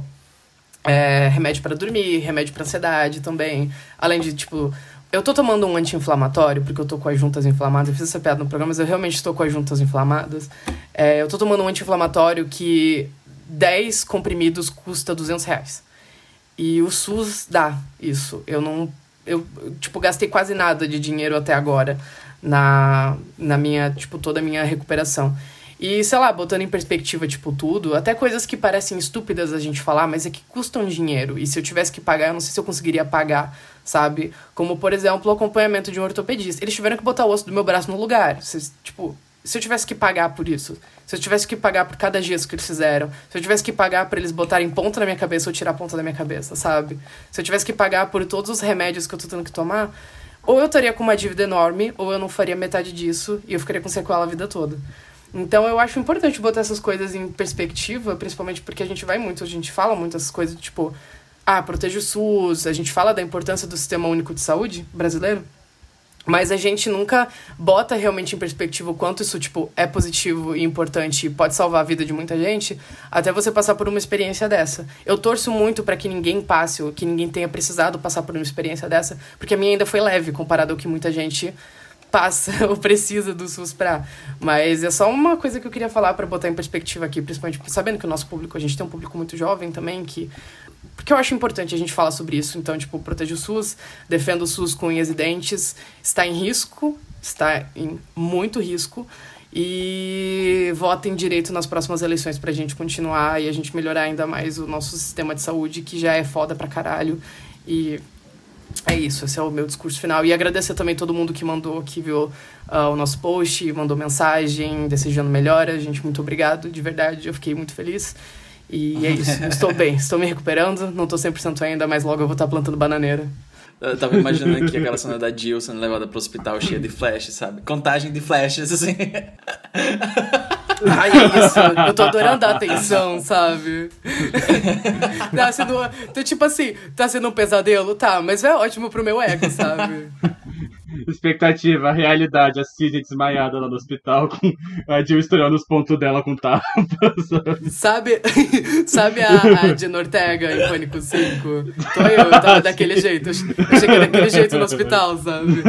Speaker 4: é, remédio para dormir, remédio para ansiedade também. Além de, tipo, eu tô tomando um anti-inflamatório, porque eu tô com as juntas inflamadas. Eu fiz essa piada no programa, mas eu realmente estou com as juntas inflamadas. É, eu tô tomando um anti-inflamatório que 10 comprimidos custa 200 reais. E o SUS dá isso. Eu não. Eu, tipo, gastei quase nada de dinheiro até agora na, na minha, tipo, toda a minha recuperação. E, sei lá, botando em perspectiva, tipo, tudo, até coisas que parecem estúpidas a gente falar, mas é que custam dinheiro. E se eu tivesse que pagar, eu não sei se eu conseguiria pagar, sabe? Como, por exemplo, o acompanhamento de um ortopedista. Eles tiveram que botar o osso do meu braço no lugar. Se, tipo, se eu tivesse que pagar por isso, se eu tivesse que pagar por cada gesso que eles fizeram, se eu tivesse que pagar para eles botarem ponta na minha cabeça ou tirar ponta da minha cabeça, sabe? Se eu tivesse que pagar por todos os remédios que eu tô tendo que tomar, ou eu estaria com uma dívida enorme, ou eu não faria metade disso e eu ficaria com sequela a vida toda. Então eu acho importante botar essas coisas em perspectiva, principalmente porque a gente vai muito, a gente fala muito essas coisas, tipo, ah, proteja o SUS, a gente fala da importância do Sistema Único de Saúde brasileiro. Mas a gente nunca bota realmente em perspectiva o quanto isso, tipo, é positivo e importante e pode salvar a vida de muita gente, até você passar por uma experiência dessa. Eu torço muito para que ninguém passe ou que ninguém tenha precisado passar por uma experiência dessa, porque a minha ainda foi leve comparado ao que muita gente passa ou precisa do SUS pra. Mas é só uma coisa que eu queria falar para botar em perspectiva aqui, principalmente sabendo que o nosso público, a gente tem um público muito jovem também, que porque eu acho importante a gente falar sobre isso. Então, tipo, proteja o SUS, defenda o SUS com unhas e dentes. Está em risco, está em muito risco. E votem direito nas próximas eleições pra gente continuar e a gente melhorar ainda mais o nosso sistema de saúde, que já é foda pra caralho. E é isso, esse é o meu discurso final. E agradecer também todo mundo que mandou, que viu uh, o nosso post, mandou mensagem, desejando melhora. Gente, muito obrigado, de verdade, eu fiquei muito feliz. E é isso, estou bem, estou me recuperando, não estou 100% ainda, mas logo eu vou estar plantando bananeira.
Speaker 6: Eu tava imaginando aqui aquela cena da Jill sendo levada pro hospital cheia de flashes, sabe? Contagem de flashes, assim.
Speaker 4: Ai, é isso. Eu tô adorando a atenção, sabe? tá sendo. Então, tipo assim, tá sendo um pesadelo? Tá, mas é ótimo pro meu ego, sabe?
Speaker 5: Expectativa, realidade, a Cisne desmaiada lá no hospital, com a Jill estourando os pontos dela com tapas.
Speaker 4: Sabe, sabe a, a Dina Ortega em Pânico 5? Tô eu, eu tava daquele jeito. Eu cheguei daquele jeito no hospital, sabe?